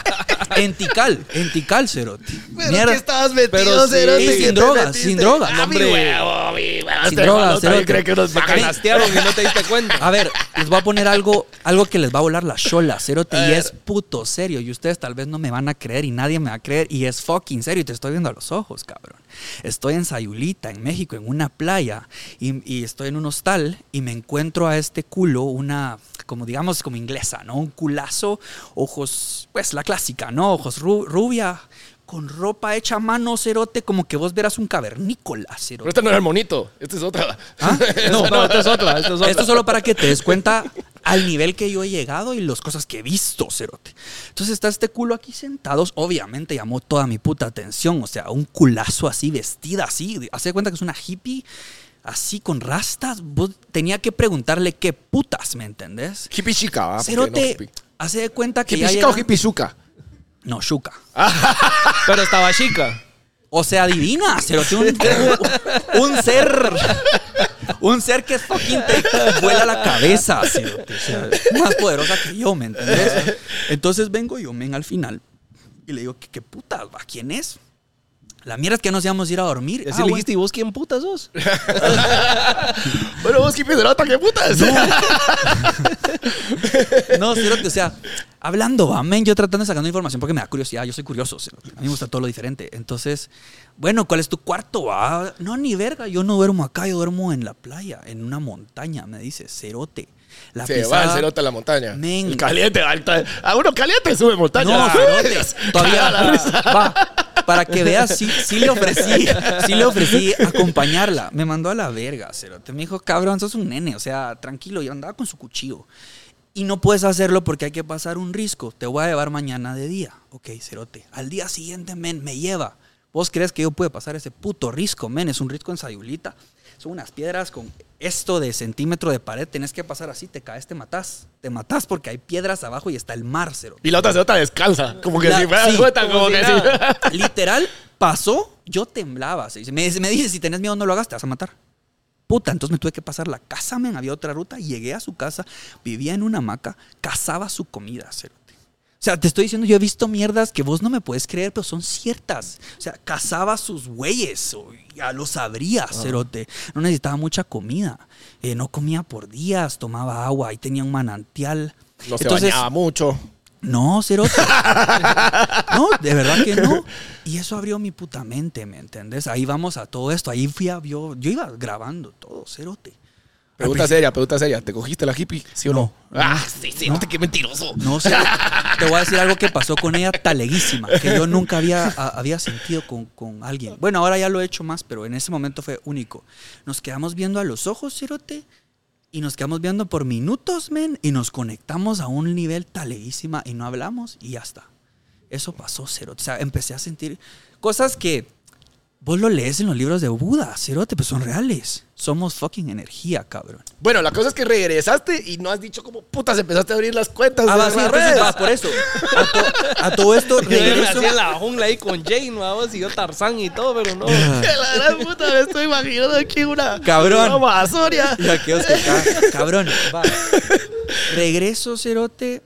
en Tikal, en Tikal, cero. Pero Mierda. que estabas metido, Pero sí. cerote, sin drogas, metiste. sin drogas. Ah, mi Hombre. huevo, mi huevo. Sin Este drogas, cerote. cree que unos Te bacanas. canastearon y no te diste cuenta. A ver, les voy a poner algo, algo que les va a volar la chola, cerote, y es puto serio. Y ustedes tal vez no me van a creer y nadie me va a creer. Y es fucking serio. Y te estoy viendo a los ojos, cabrón. Estoy en Sayulita, en México, en una playa. Y, y estoy en un hostal y me encuentro a este culo, una, como digamos, como inglesa, ¿no? Un culazo, ojos, pues la clásica, ¿no? Ojos ru- rubia. Con ropa hecha a mano, cerote, como que vos verás un cavernícola, Pero cerote. esta no era el monito. Esta es otra. ¿Ah? No, no, esta es otra. Esta es otra. Esto es solo para que te des cuenta al nivel que yo he llegado y las cosas que he visto, cerote. Entonces está este culo aquí sentados. Obviamente llamó toda mi puta atención. O sea, un culazo así, vestida así. Hace de cuenta que es una hippie así con rastas. Vos tenía que preguntarle qué putas, ¿me entendés? Hippie chica, ¿va? Porque no Cerote, hippie. hace de cuenta que ¿Hippie ya chica o hippie chuca? No, Shuka. Pero estaba chica. O sea, adivina, cerote, un, un ser. Un ser que fucking te vuela la cabeza, o sea, más poderosa que yo, ¿me entendés? Entonces vengo yo, men, al final, y le digo, ¿qué, qué putas, va? ¿Quién es? La mierda es que nos íbamos a ir a dormir. Así Ah, le dijiste, ¿y vos quién puta sos? Bueno, vos de nota, ¿qué putas? No, cerote, o sea, hablando, va, men, yo tratando de sacar información porque me da curiosidad, yo soy curioso, a mí me gusta todo lo diferente. Entonces, bueno, ¿cuál es tu cuarto? va? No, ni verga, yo no duermo acá, yo duermo en la playa, en una montaña, me dice, cerote. La Se va pisada- el cerote a la montaña. Men. El caliente, alta. A uno caliente sube montaña. No, cerote, todavía va. Para que veas, sí, le ofrecí, sí le ofrecí acompañarla. Me mandó a la verga, cerote. Me dijo, cabrón, sos un nene, o sea, tranquilo. Yo andaba con su cuchillo. Y no puedes hacerlo porque hay que pasar un risco. Te voy a llevar mañana de día. Ok, cerote. Al día siguiente, men, me lleva. ¿Vos crees que yo puedo pasar ese puto risco, men? Es un risco en Sayulita. Son unas piedras con esto de centímetro de pared. Tenés que pasar así, te caes, te matás. Te matás porque hay piedras abajo y está el mar, cerote. Y la otra celota descalza. Como que La- si fuera sí, suelta, como como si que nada. sí. Literal, pasó, yo temblaba. se dice. Me, me dice, si tenés miedo no lo hagas, te vas a matar. Puta, entonces me tuve que pasar la casa, men, había otra ruta, llegué a su casa, vivía en una hamaca, cazaba su comida, cerote. O sea, te estoy diciendo, yo he visto mierdas que vos no me puedes creer, pero son ciertas. O sea, cazaba sus bueyes, o ya lo sabría, cerote. No necesitaba mucha comida. Eh, no comía por días, tomaba agua, ahí tenía un manantial. No se Entonces, bañaba mucho. no, cerote. No, de verdad que no. Y eso abrió mi puta mente, ¿me entendés? Ahí vamos a todo esto. Ahí fui a, yo, yo iba grabando todo, cerote. Pregunta seria, pregunta seria. ¿Te cogiste la hippie? ¿Sí o no? No. Ah, sí, sí, no te qué mentiroso. No sé. Te voy a decir algo que pasó con ella taleguísima, que yo nunca había, a- había sentido con, con alguien. Bueno, ahora ya lo he hecho más, pero en ese momento fue único. Nos quedamos viendo a los ojos, cerote, y nos quedamos viendo por minutos, men, y nos conectamos a un nivel taleguísima y no hablamos y ya está. Eso pasó, cerote. O sea, empecé a sentir cosas que Vos lo lees en los libros de Buda, cerote, pues son reales. Somos fucking energía, cabrón. Bueno, la cosa es que regresaste y no has dicho cómo putas empezaste a abrir las cuentas. Ah, de va, las entonces, redes. va, por eso. A, to- a todo esto Yo me regreso. hacía en la jungla ahí con Jane, vamos, y yo Tarzán y todo, pero no. La gran puta me estoy imaginando aquí una. Cabrón. Una Amazonia. Y aquellos que ca- cabrón, va. Regreso, cerote.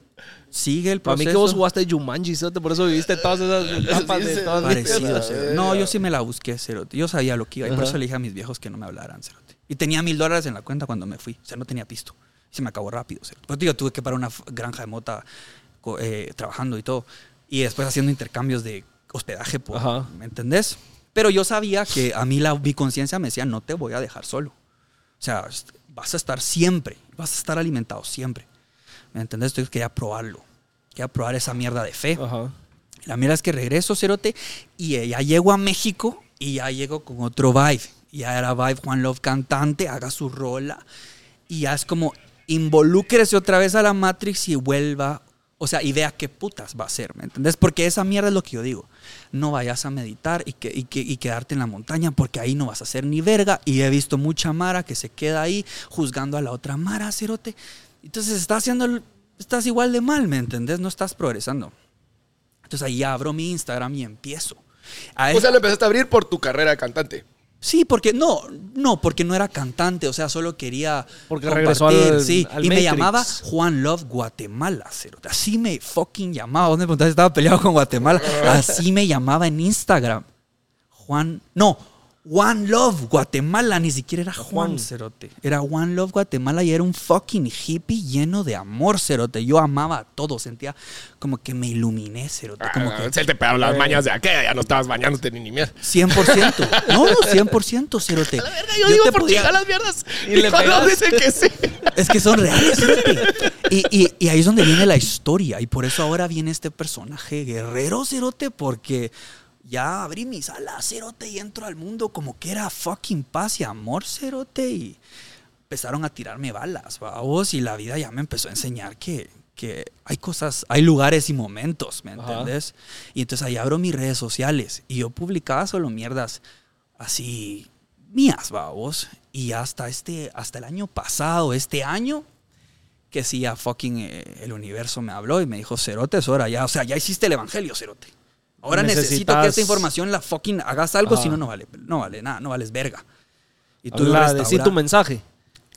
Sigue el Para proceso. mí que vos jugaste Jumanji, cerote, por eso viviste todas esas etapas Sí, de sí. todas las Parecido, cerote. No, yo sí me la busqué, cerote. Yo sabía lo que iba y por Ajá. eso le dije a mis viejos que no me hablaran, cerote. Y tenía mil dólares en la cuenta cuando me fui. O sea, no tenía pisto. Y se me acabó rápido, cerote. Por eso digo, tuve que parar una granja de mota eh, trabajando y todo. Y después haciendo intercambios de hospedaje, por. ¿me entendés? Pero yo sabía que a mí la, mi conciencia me decía, no te voy a dejar solo. O sea, vas a estar siempre, vas a estar alimentado siempre. ¿Me entendés? Entonces quería probarlo. Quería probar esa mierda de fe. Ajá. La mierda es que regreso, Cerote, y ya llego a México y ya llego con otro vibe. Y Ya era vibe Juan Love cantante, haga su rola. Y ya es como, involúcrese otra vez a la Matrix y vuelva. O sea, y vea qué putas va a ser, ¿me entendés? Porque esa mierda es lo que yo digo. No vayas a meditar y, que, y, que, y quedarte en la montaña porque ahí no vas a hacer ni verga. Y he visto mucha Mara que se queda ahí juzgando a la otra Mara, Cerote. Entonces estás haciendo, el- estás igual de mal, ¿me entendés? No estás progresando. Entonces ahí abro mi Instagram y empiezo. A O sea, lo empezaste a abrir por tu carrera de cantante. Sí, porque no, no, porque no era cantante, o sea, solo quería Porque regresó al- compartir, sí, al y me llamaba Juan Love Guatemala, así me fucking llamaba. ¿Dónde me preguntaste si estaba peleado con Guatemala? Así me llamaba en Instagram. Juan, no, One Love Guatemala, ni siquiera era Juan, Juan. cerote. Era One Love Guatemala y era un fucking hippie lleno de amor, cerote. Yo amaba a todo, sentía como que me iluminé, cerote, como que Ah, se te pegaron las mañas de aquella, ya no estabas bañándote ni ni mierda. 100%. No, no, 100%, cerote. La verga, yo, digo te por podía- las mierdas. Y le dice que sí. Es que son reales, cerote. Y, y- y ahí es donde viene la historia. Y por eso ahora viene este personaje guerrero, cerote, porque ya abrí mis alas, cerote, y entro al mundo como que era fucking paz y amor, cerote. Y empezaron a tirarme balas, vos, y la vida ya me empezó a enseñar que, que hay cosas, hay lugares y momentos, ¿me Ajá. entendés? Y entonces ahí abro mis redes sociales y yo publicaba solo mierdas así mías, vos. Y hasta este, hasta el año pasado, este año, que sí, ya fucking eh, el universo me habló y me dijo, Cerote, es hora ya. O sea, ya hiciste el evangelio, Cerote. Ahora necesito que esta información la fucking hagas algo, si no, no vale, no vale nada, no vales verga. Y Habla, un decir restaurante- tu mensaje.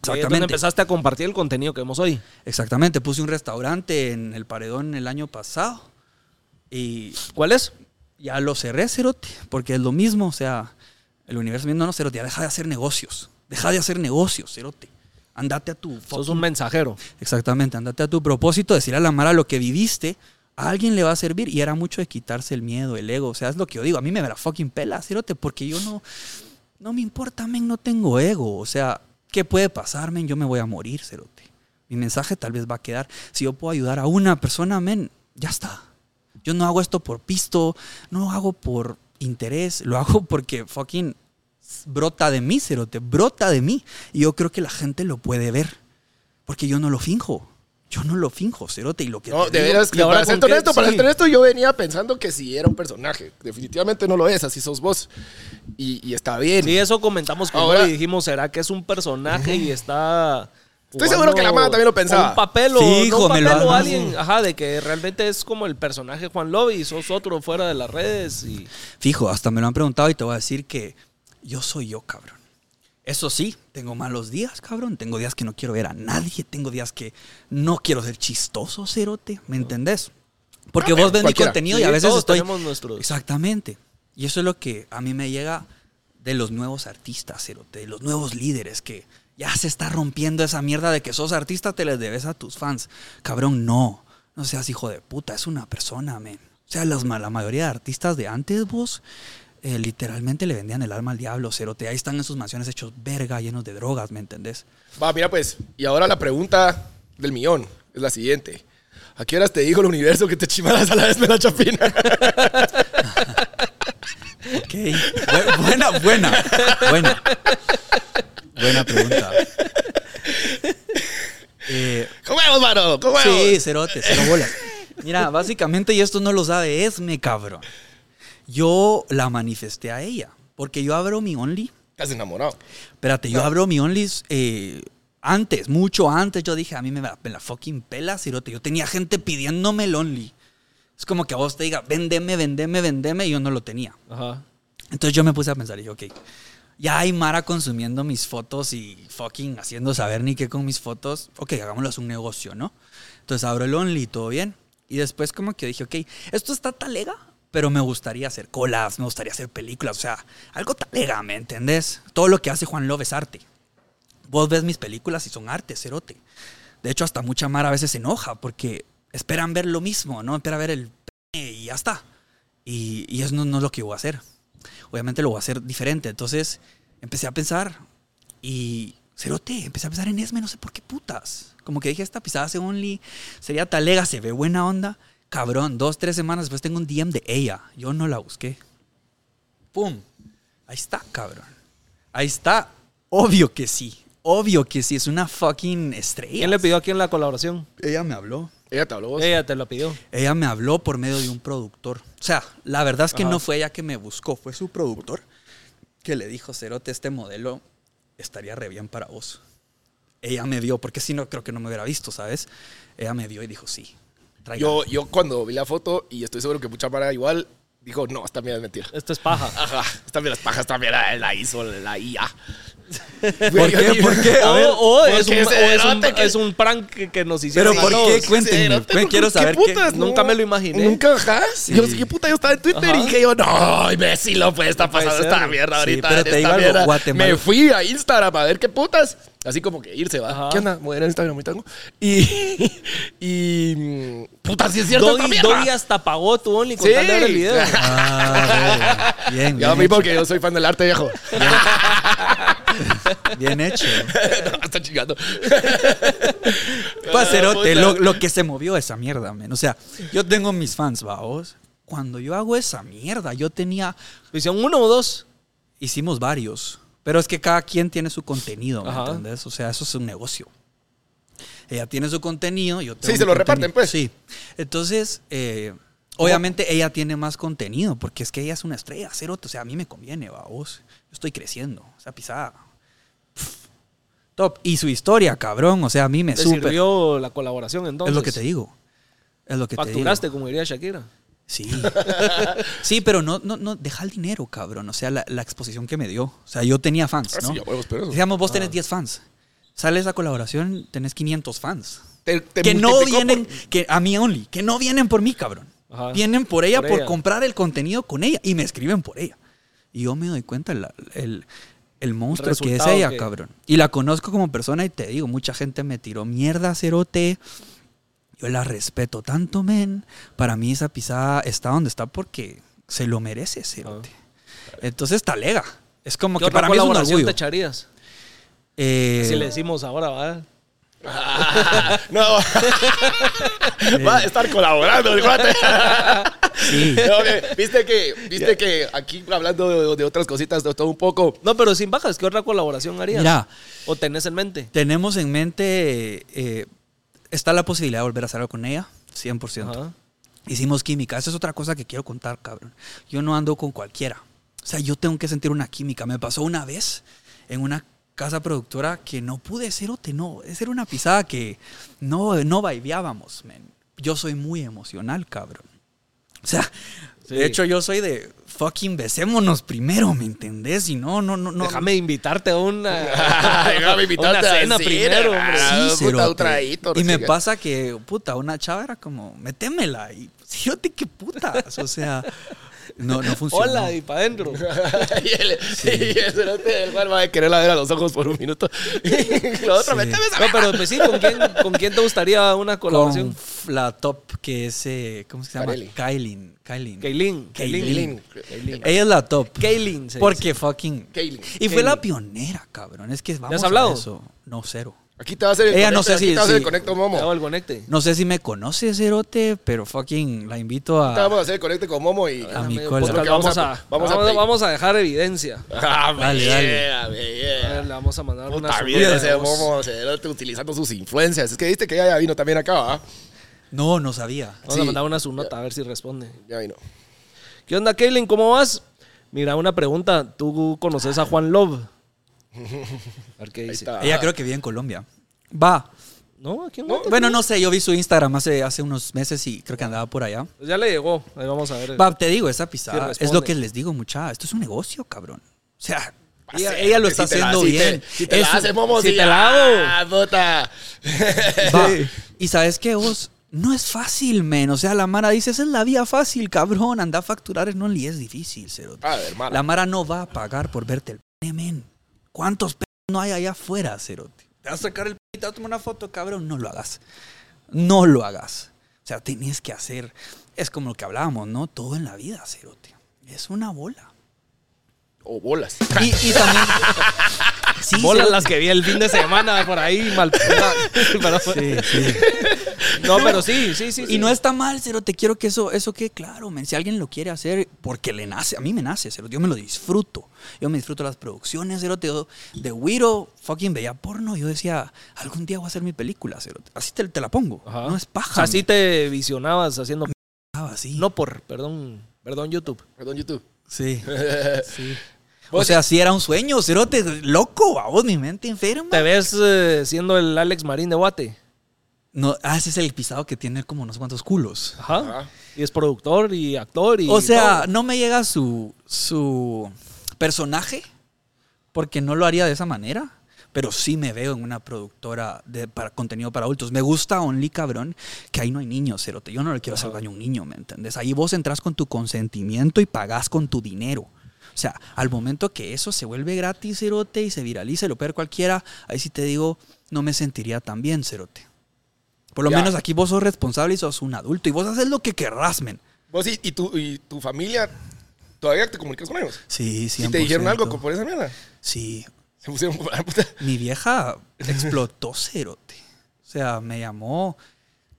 Donde Exactamente. empezaste a compartir el contenido que vemos hoy. Exactamente, puse un restaurante en el Paredón el año pasado y ¿Cuál es? ya lo cerré, Cerote, porque es lo mismo, o sea, el universo mismo, no, Cerote, ya deja de hacer negocios, deja de hacer negocios, Cerote. Andate a tu Sos un mensajero. Exactamente, andate a tu propósito, decir a la Mara lo que viviste, a alguien le va a servir y era mucho de quitarse el miedo, el ego, o sea, es lo que yo digo, a mí me la fucking pela, Cerote, porque yo no, no me importa, men, no tengo ego, o sea, ¿qué puede pasar, men? Yo me voy a morir, Cerote. Mi mensaje tal vez va a quedar, si yo puedo ayudar a una persona, men, ya está. Yo no hago esto por pisto, no lo hago por interés, lo hago porque fucking brota de mí, Cerote, brota de mí. Y yo creo que la gente lo puede ver, porque yo no lo finjo. Yo no lo finjo, Cerote, y lo que No, te de digo- veras, ¿y que para ser honesto, para Sí. ser honesto, yo venía pensando que si era un personaje. Definitivamente no lo es, así sos vos. Y, y está bien. Sí, eso comentamos con Ahora- él y dijimos, ¿será que es un personaje y está... Estoy seguro que la mano también lo pensaba. Un papel o, Fijo, no un me lo papel o alguien, ajá, de que realmente es como el personaje Juan Love y sos otro fuera de las redes y... Fijo, hasta me lo han preguntado y te voy a decir que yo soy yo, cabrón. Eso sí, tengo malos días, cabrón. Tengo días que no quiero ver a nadie. Tengo días que no quiero ser chistoso, cerote. ¿Me entendés? Porque vos ves mi contenido Sí, y a veces todos estoy... nuestros- Exactamente. Y eso es lo que a mí me llega de los nuevos artistas, cerote. De los nuevos líderes que ya se está rompiendo esa mierda de que sos artista, te les debes a tus fans. Cabrón, no. No seas hijo de puta. Es una persona, men. O sea, las, la mayoría de artistas de antes, vos, eh, literalmente le vendían el alma al diablo, cerote. Ahí están en sus mansiones hechos verga, llenos de drogas, ¿me entendés? Va, mira pues. Y ahora la pregunta del millón es la siguiente. ¿A qué horas te dijo el universo que te chimaras a la vez de la chapina? Ok. Bu- buena, buena. Buena. Buena pregunta. Eh, ¡Con huevos, mano! ¡Con huevos! Sí, cerote, cero bolas. Mira, básicamente, y esto no lo sabe Esme, cabrón. Yo la manifesté a ella. Porque yo abro mi Only. Estás enamorado. Espérate, yo abro mi Only eh, antes, mucho antes. Yo dije, a mí me la, me la fucking pela, cirote. Yo tenía gente pidiéndome el Only. Es como que a vos te diga, vendeme, vendeme, vendeme, y yo no lo tenía. Ajá. Entonces yo me puse a pensar y dije, ok, ya hay Mara consumiendo mis fotos y fucking haciendo saber ni qué con mis fotos. Ok, hagámoslo es un negocio, ¿no? Entonces abro el Only, todo bien. Y después como que dije, ok, esto está talega, pero me gustaría hacer colas, me gustaría hacer películas, o sea, algo talega, ¿me entendés? Todo lo que hace Juan Love es arte. Vos ves mis películas y son arte, cerote. De hecho, hasta mucha Mara a veces se enoja porque esperan ver lo mismo, ¿no? Espera ver el pene y ya está. Y, y eso no, no es lo que voy a hacer. Obviamente lo voy a hacer diferente. Entonces empecé a pensar y cerote, empecé a pensar en Esme, no sé por qué putas. Como que dije, esta pisada hace only, sería talega, se ve buena onda. Cabrón, dos, tres semanas después tengo un DM de ella. Yo no la busqué. ¡Pum! Ahí está, cabrón. Ahí está. Obvio que sí. Obvio que sí. Es una fucking estrella. ¿Quién le pidió a quién la colaboración? Ella me habló. Ella te habló vos. Ella te lo pidió. Ella me habló por medio de un productor. O sea, la verdad es que no fue ella que me buscó, fue su productor que le dijo, Cerote, este modelo estaría re bien para vos. Ella me vio, porque si no, creo que no me hubiera visto, ¿sabes? Ella me vio y dijo, sí. Tráigalo". Yo, yo cuando vi la foto, y estoy seguro que mucha para igual, dijo, no, esta mierda es mentira. Esto es paja. Ajá, esta mierda es paja, esta mierda la hizo la IA. ¿Por qué? ¿Por qué? A ver, o, o es, un, porque o ese es, un, cerote que- es un prank que, que nos hicieron. Pero ¿por qué? Cuéntenme. Quiero ¿qué saber qué- putas? Nunca me lo imaginé. Nunca, ajá. Yo, ¿qué puta? Yo estaba en Twitter Ajá. y dije yo, no, imbécil, no puede estar pasando esta mierda Sí, ahorita. pero te esta digo algo, mierda. Guatemala- Me fui a Instagram a ver qué putas. Así como que irse, va. Ajá. ¿Qué onda? A a Instagram ahorita. ¿no? Y, y, puta, si es cierto Doggy, hasta pagó tu Only con Sí. tal de ver el video. Ah, bien, Ya a bien, mí porque yo soy fan del arte viejo. bien hecho. no, está chingando. Pues, Cerote, puta. lo, lo que se movió esa mierda, men. O sea, yo tengo mis fans, vaos. Cuando yo hago esa mierda, yo tenía Hicieron uno o dos. hicimos varios. Pero es que cada quien tiene su contenido, ¿me Ajá. entendés? O sea, eso es un negocio. Ella tiene su contenido, yo tengo Sí, mi se lo reparten, contenido. pues. Sí. Entonces, eh, obviamente ella tiene más contenido, porque es que ella es una estrella, cerote. O sea, a mí me conviene, va, vos. Yo estoy creciendo. O sea, pisada. Top. Y su historia, cabrón. O sea, a mí me Te super. sirvió la colaboración entonces. Es lo que te digo. Es lo que te digo. Facturaste, como diría Shakira. Sí. sí, pero no, no, no, deja el dinero, cabrón. O sea, la, la exposición que me dio. O sea, yo tenía fans, Ah, ¿no? sí, a huevos, pero eso. Digamos, vos tenés 10 fans. Sale esa colaboración, tenés 500 fans. Te- te que no vienen, por- que a mí only, que no vienen por mí, cabrón. Ajá. Vienen por ella, Por por, ella. comprar el contenido con ella y me escriben por ella. Y yo me doy cuenta el, el, el monstruo que es ella, que- cabrón. Y la conozco como persona y te digo, mucha gente me tiró mierda, cerote. Yo la respeto tanto, men. Para mí esa pisada está donde está porque se lo merece, cerote. Entonces, talega. Es como Ah. ¿Qué que otra para mí es un colaboración orgullo. te echarías? Eh, Si le decimos ahora, ¿va? no. Va a estar colaborando. Sí. Viste que, viste que aquí hablando de, de otras cositas, de todo un poco. No, pero sin bajas, ¿qué otra colaboración harías? Mira, ¿O tenés en mente? tenemos en mente, eh, está la posibilidad de volver a hacer algo con ella, 100%. Ajá. Hicimos química, esa es otra cosa que quiero contar, cabrón. Yo no ando con cualquiera. O sea, yo tengo que sentir una química. Me pasó una vez en una casa productora que no pude ser no. Esa era una pisada que no, no vibeábamos, men. Yo soy muy emocional, cabrón. O sea, Sí. de hecho yo soy de fucking besémonos primero, ¿me entendés? Y no, no, no, no. Déjame invitarte a una, Déjame invitarte una a cena cine, primero, hombre. ah, Sí, puta, cerote. un traguito, Y me chica. pasa que, puta, una chava era como, métemela. Y fíjate qué putas. O sea, no, no funcionó. Hola, y para adentro. y el, y el del cual va a querer la ver a los ojos por un minuto. Y lo otro, Sí. méteme esa No, pero pues sí, ¿con quién, ¿con quién te gustaría una colaboración? La top que es, eh, ¿cómo se llama? Kailin. Kailin. Kaylin. Kaylin. Kaylin. Ella es la top. Kaylin. se Porque dice. fucking. Kaylin. Y fue la pionera, cabrón. Es que vamos has a hablado? eso. No, cero. Aquí te va a hacer el Ella no conecto, sé aquí si- te va a hacer el conecto Te hago Momo. el conecte. No sé si me conoce Cerote, pero fucking la invito a. vamos a hacer el conecte con Momo y... A mi Medio cola. Vamos, a- a, vamos a- a, vamos a dejar evidencia. Ah, Dale, yeah, dale. A ver. Le vamos a mandar una Puta vida, subida ese. Momo cerote, utilizando sus influencias. Es que viste que ella ya vino también acá, ¿va? No, no sabía. Vamos Sí. a mandar una subnota a ver si responde. Ya vino. ¿Qué onda, Kaylin? ¿Cómo vas? Mira, una pregunta. ¿Tú conoces a Juan Love? A ver qué Ahí dice. está. Ella creo que vive en Colombia. Va. No, aquí no. No. Bueno, no sé, yo vi su Instagram hace, hace unos meses y creo que andaba por allá. Pues ya le llegó. Ahí vamos a ver. Va, te digo, esa pisada es lo que les digo, mucha. Esto es un negocio, cabrón. O sea, ella, lo si está la- haciendo si bien. Te, si te la Momo, si te la hago. ah, puta. Va. Y sabes qué, vos, no es fácil, men. O sea, la Mara dice, esa es la vía fácil, cabrón. Anda a facturar en Only es difícil, cerote. A ver, Mara. La Mara no va a pagar por verte el pene, men. ¿Cuántos pe no hay allá afuera, cerote? Te vas a sacar el pene y te vas a tomar una foto, cabrón. No lo hagas. No lo hagas. O sea, tenés que hacer. Es como lo que hablábamos, ¿no? Todo en la vida, cerote. Es una bola. O bolas. Y, y también. Sí, Bolas las que vi el fin de semana por ahí, mal. Pero- Sí, sí. No, pero sí, sí, sí. Y no está mal, Cero, te quiero que eso, eso quede claro, men. Si alguien lo quiere hacer porque le nace, a mí me nace, Cero, yo me lo disfruto. Yo me disfruto las producciones, Cero, te, de Wiro, fucking veía porno. Yo decía, algún día voy a hacer mi película, Cero. Así te, te la pongo. Ajá. No es paja. Así te visionabas haciendo. Ah, así. No por, perdón, perdón, YouTube. Perdón, YouTube. Sí. sí. O sea, sí era un sueño, Cero, te, loco, a vos, mi mente enferma. ¿Te ves eh, siendo el Alex Marín de Guate? No, ah, ese es el pisado que tiene como no sé cuántos culos. Ajá. Ajá. Y es productor y actor y. O sea, todo. no me llega su, su personaje, porque no lo haría de esa manera, pero sí me veo en una productora de para contenido para adultos. Me gusta Only Cabrón, que ahí no hay niños, cerote. Yo no le quiero hacer daño a un niño, ¿me entiendes? Ahí vos entras con tu consentimiento y pagás con tu dinero. O sea, al momento que eso se vuelve gratis, cerote, y se viraliza y lo ver cualquiera, ahí sí te digo, no me sentiría tan bien, cerote. Por lo Ya. menos aquí vos sos responsable y sos un adulto y vos haces lo que querrás, men. Vos y, y, tu, y tu familia, ¿todavía te comunicas con ellos? Sí, sí. ¿Y te dijeron algo por esa mierda? Sí. Se pusieron por la puta. Mi vieja explotó cerote. O sea, me llamó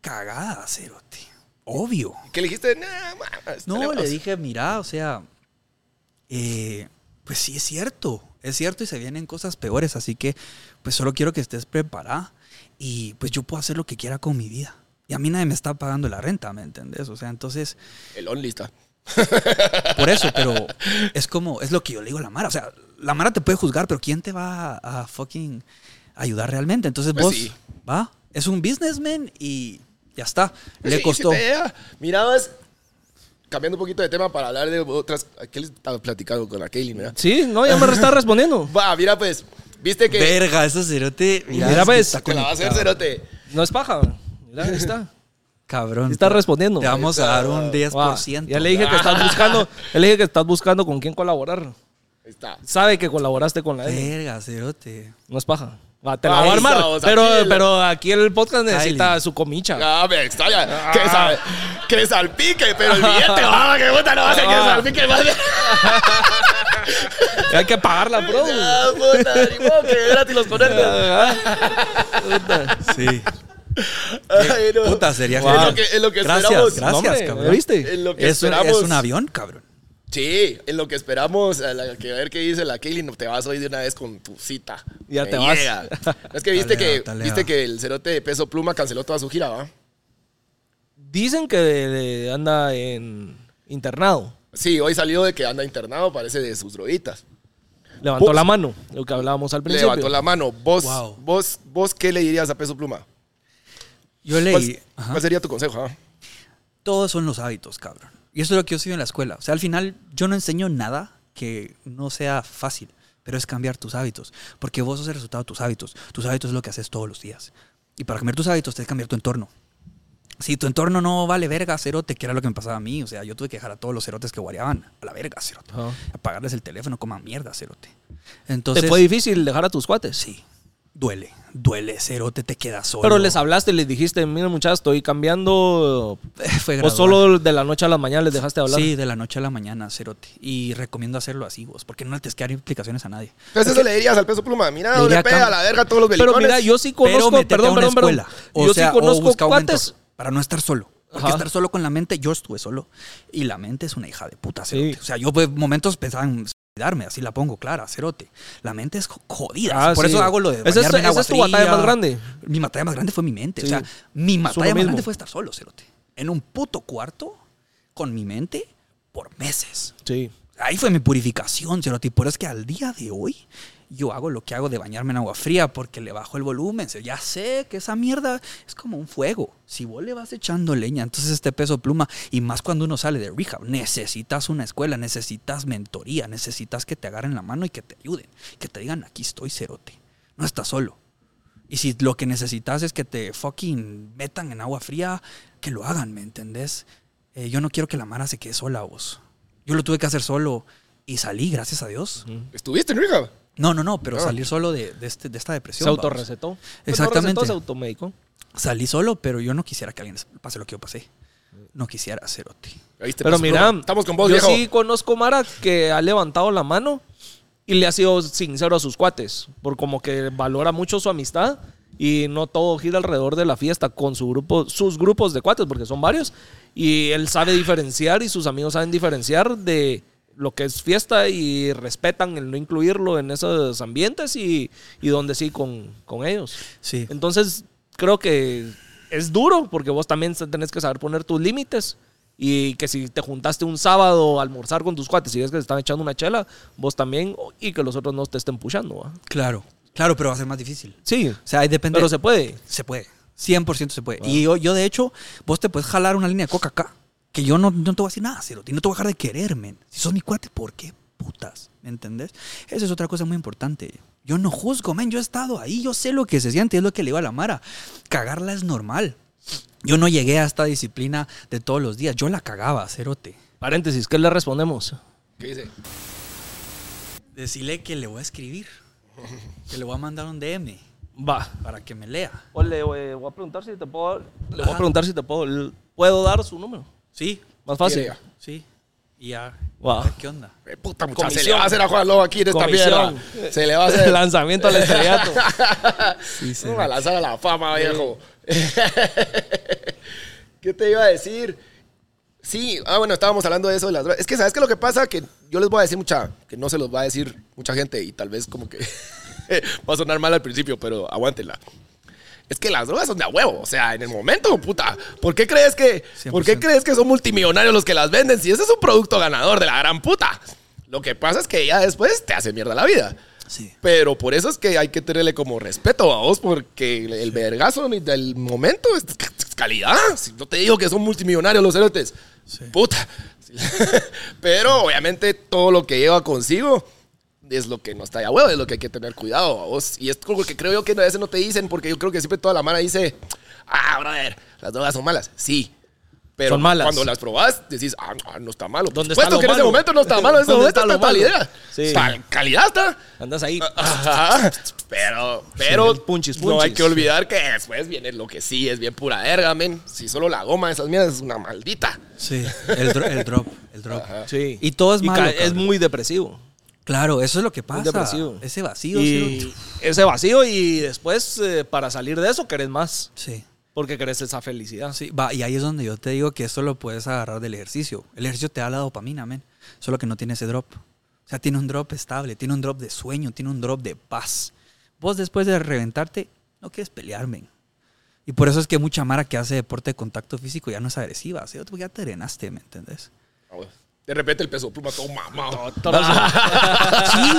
cagada cerote. Obvio. ¿Qué le dijiste? Nah, No, le lejos". dije, mira, o sea, eh, pues sí es cierto. Es cierto y se vienen cosas peores. Así que, pues solo quiero que estés preparada. Y pues yo puedo hacer lo que quiera con mi vida. Y a mí nadie me está pagando la renta, ¿me entendés? O sea, entonces... El only está. Por eso, pero es como, es lo que yo le digo a la Mara. O sea, la Mara te puede juzgar, pero ¿quién te va a, a fucking ayudar realmente? Entonces Pues vos, sí. va, es un businessman y ya está. Pues le sí, costó. te llega. Mirabas, cambiando un poquito de tema para hablar de otras. ¿Qué les estaba platicando con la Kaylin, mira? Sí, no, ya me está respondiendo. Va, mira, pues, viste que. Verga, eso cerote. Mira, es que ves, está Te la va a hacer, cerote. No es paja. Mira, ahí está. Cabrón. Está respondiendo. Te vamos a dar un 10%. Va, Ya le dije que estás buscando, ya le dije que estás buscando con quién colaborar. Ahí está. Sabe que colaboraste con la. Verga, cerote. No es paja. Va, te la voy a armar. estamos, Pero, aquí pero aquí el podcast necesita su comicha. Ah, me extraña. Que, sal, que salpique, pero el billete, ah, que puta, no va a ser que Ah. salpique. va a ser- Hay que pagarla, bro. Ah, puta, ni modo que gratis los. Sí. Ay, no. Puta, sería Es lo que, es lo que Gracias, esperamos. gracias, hombre, cabrón. ¿viste? En lo que Es un, esperamos. es un avión, cabrón. Sí, en lo que esperamos, a, la- que a ver qué dice la Kaylin, te vas hoy de una vez con tu cita. Ya Me te vas. Es que viste Talea, que talea. viste que el cerote de peso pluma canceló toda su gira, ¿va? Dicen que anda en internado. Sí, hoy salió de que anda internado, parece de sus droguitas. Levantó Vos- la mano, lo que hablábamos al principio. Levantó la mano. Vos, Wow. vos, vos, ¿qué le dirías a peso pluma? Yo leí. ¿Cuál, Ajá. cuál sería tu consejo? ah? Todos son los hábitos, cabrón. Y eso es lo que yo sigo en la escuela. O sea, al final yo no enseño nada que no sea fácil, pero es cambiar tus hábitos. Porque vos sos el resultado de tus hábitos. Tus hábitos es lo que haces todos los días. Y para cambiar tus hábitos, tienes que cambiar tu entorno. Si tu entorno no vale verga, cerote, que era lo que me pasaba a mí. O sea, yo tuve que dejar a todos los cerotes que guareaban a la verga, cerote. Apagarles el teléfono, coman mierda, cerote. Entonces, ¿Te fue difícil dejar a tus cuates? Sí, duele, duele, cerote, te quedas solo. Pero les hablaste, les dijiste, miren muchachos, estoy cambiando. Fue O gradual. solo de la noche a la mañana les dejaste hablar. Sí, de la noche a la mañana, cerote. Y recomiendo hacerlo así, vos, porque no le tienes que dar implicaciones a nadie. Entonces eso le dirías al peso pluma. Mira, Le no le diría pega a la verga a todos los Pero belicones. mira, yo sí Pero conozco, métete perdón, a una perdón, perdón. escuela. O yo sea, sí conozco o cuates. para no estar solo. Porque Ajá. estar solo con la mente, yo estuve solo. Y la mente es una hija de puta, cerote. Sí. O sea, yo por momentos pensaba en suicidarme, así la pongo clara, cerote. La mente es jo- jodida. Ah, por sí. eso hago lo de Esa es- esa es tu batalla más grande. Mi batalla más grande fue mi mente. Sí. O sea, mi batalla más mismo. grande fue estar solo, cerote. En un puto cuarto, con mi mente, por meses. Sí. Ahí fue mi purificación, cerote. Y por eso es que al día de hoy yo hago lo que hago de bañarme en agua fría porque le bajo el volumen. Ya sé que esa mierda es como un fuego. Si vos le vas echando leña, entonces este peso pluma, y más cuando uno sale de rehab, necesitas una escuela, necesitas mentoría, necesitas que te agarren la mano y que te ayuden, que te digan, aquí estoy, cerote. No estás solo. Y si lo que necesitas es que te fucking metan en agua fría, que lo hagan, ¿me entendés? Eh, yo no quiero que la Mara se quede sola, vos. Yo lo tuve que hacer solo y salí, gracias a Dios. ¿Estuviste en rehab? No, no, no, pero Ah. salir solo de, de este, de esta depresión. Se autorrecetó. Exactamente. Se automedicó. Salí solo, pero yo no quisiera que alguien pase lo que yo pasé. No quisiera, te Pero mira, estamos con vos, yo viejo. sí conozco Mara que ha levantado la mano y le ha sido sincero a sus cuates, por como que valora mucho su amistad y no todo gira alrededor de la fiesta con su grupo, sus grupos de cuates, porque son varios, y él sabe diferenciar y sus amigos saben diferenciar de lo que es fiesta y respetan el no incluirlo en esos ambientes y, y donde sí con, con ellos. Sí. Entonces, creo que es duro porque vos también tenés que saber poner tus límites. Y que si te juntaste un sábado a almorzar con tus cuates y ves que te están echando una chela, vos también, y que los otros no te estén pushando. ¿va? Claro, claro, pero va a ser más difícil. Sí, O sea, ahí depende. pero se puede. Se puede. 100% se puede. Y yo, yo, de hecho, vos te puedes jalar una línea de coca acá. Que yo no, no te voy a decir nada, Cerote. No te voy a dejar de querer, men. Si sos mi cuate, ¿por qué putas? ¿Me entendés? Esa es otra cosa muy importante. Yo no juzgo, men. Yo he estado ahí. Yo sé lo que se siente. Es lo que le digo a la Mara. Cagarla es normal. Yo no llegué a esta disciplina de todos los días. Yo la cagaba, Cerote. Paréntesis, ¿qué le respondemos? ¿Qué dice? Decirle que le voy a escribir. Que le voy a mandar un DM Va. para que me lea. O le voy a preguntar si te puedo. Le voy a preguntar si te puedo. ¿Puedo dar su número? Sí, Más fácil. Sí. Y ya. Wow. a ver ¿Qué onda? Eh, puta muchacha, se le va a hacer a Juan Lobo aquí en esta Comisión. mierda. Se le va a hacer. Lanzamiento al estrellato. Sí, Vamos a lanzar a la fama, viejo. ¿Qué te iba a decir? Sí, ah, bueno, estábamos hablando de eso de las drogas. Es que, ¿sabes qué es lo que pasa? Que yo les voy a decir mucha, que no se los va a decir mucha gente y tal vez como que va a sonar mal al principio, pero aguántenla. Es que las drogas son de a huevo, o sea, en el momento, puta. ¿Por qué crees que, ¿por qué 100%. crees que son multimillonarios los que las venden si ese es un producto ganador de la gran puta? Lo que pasa es que ya después te hace mierda la vida. Sí. Pero por eso es que hay que tenerle como respeto a vos, porque el, el vergazo del momento es, calidad. Si no te digo que son multimillonarios los cerotes, puta. Pero obviamente todo lo que lleva consigo es lo que no está de a huevo, es lo que hay que tener cuidado vos. Y es algo que creo yo que a veces no te dicen, porque yo creo que siempre toda la mano dice, ah, brother, las drogas son malas. Sí. Pero Son malas. cuando las probás, decís, ah, no, no está malo. ¿Dónde supuesto está lo que en ese momento no está malo, en ese ¿Dónde momento está está calidad. Sí. Está- calidad está. Andas ahí. Ajá. Pero, pero punchis, no hay que olvidar que después viene lo que sí es bien pura verga, men. Si solo la goma de esas mierdas es una maldita. Sí, el, dro- el drop, el drop. Sí. Y todo es malo, es muy depresivo. Claro, eso es lo que pasa. depresivo. Ese vacío. Y cerote. ese vacío y después eh, para salir de eso querés más. Sí. Porque querés esa felicidad. Sí, va, y ahí es donde yo te digo que esto lo puedes agarrar del ejercicio. El ejercicio te da la dopamina, men. Solo que no tiene ese drop. O sea, tiene un drop estable, tiene un drop de sueño, tiene un drop de paz. Vos después de reventarte, no quieres pelear, men. Y por eso es que mucha mara que hace deporte de contacto físico ya no es agresiva. ¿sí? Ya te drenaste, ¿me entendés? De repente el peso pluma todo mamado. Sí,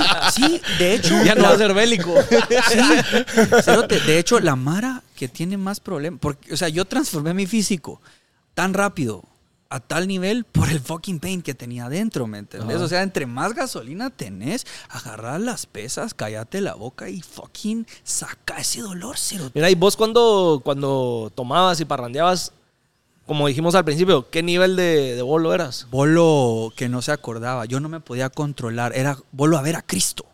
sí, de hecho. ya no la- va a ser bélico. Sí, cerote, de hecho, la Mara que tiene más problemas. Porque, o sea, yo transformé mi físico tan rápido, a tal nivel, por el fucking pain que tenía adentro, ¿me entendés? O sea, entre más gasolina tenés, agarrar las pesas, cállate la boca y fucking saca ese dolor, cerote. Mira, y vos cuando, cuando tomabas y parrandeabas, como dijimos al principio, ¿qué nivel de, de bolo eras? Bolo que no se acordaba, yo no me podía controlar, era bolo a ver a Cristo.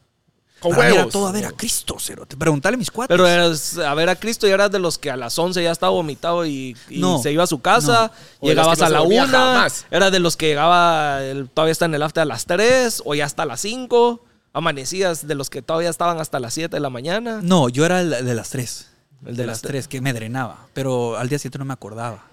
Con Para era todo a ver a Cristo, cerote. Preguntale a mis cuates. Pero eras, a ver a Cristo y eras de los que a las 11 ya estaba vomitado y, y No, se iba a su casa, llegabas no a la dormía 1, jamás. eras de los que llegaba, el- todavía está en el after a las 3 o ya hasta las 5, amanecías de los que todavía estaban hasta las 7 de la mañana. No, yo era el de las tres. El El de de las las tres, que me drenaba. Pero al día siguiente no me acordaba.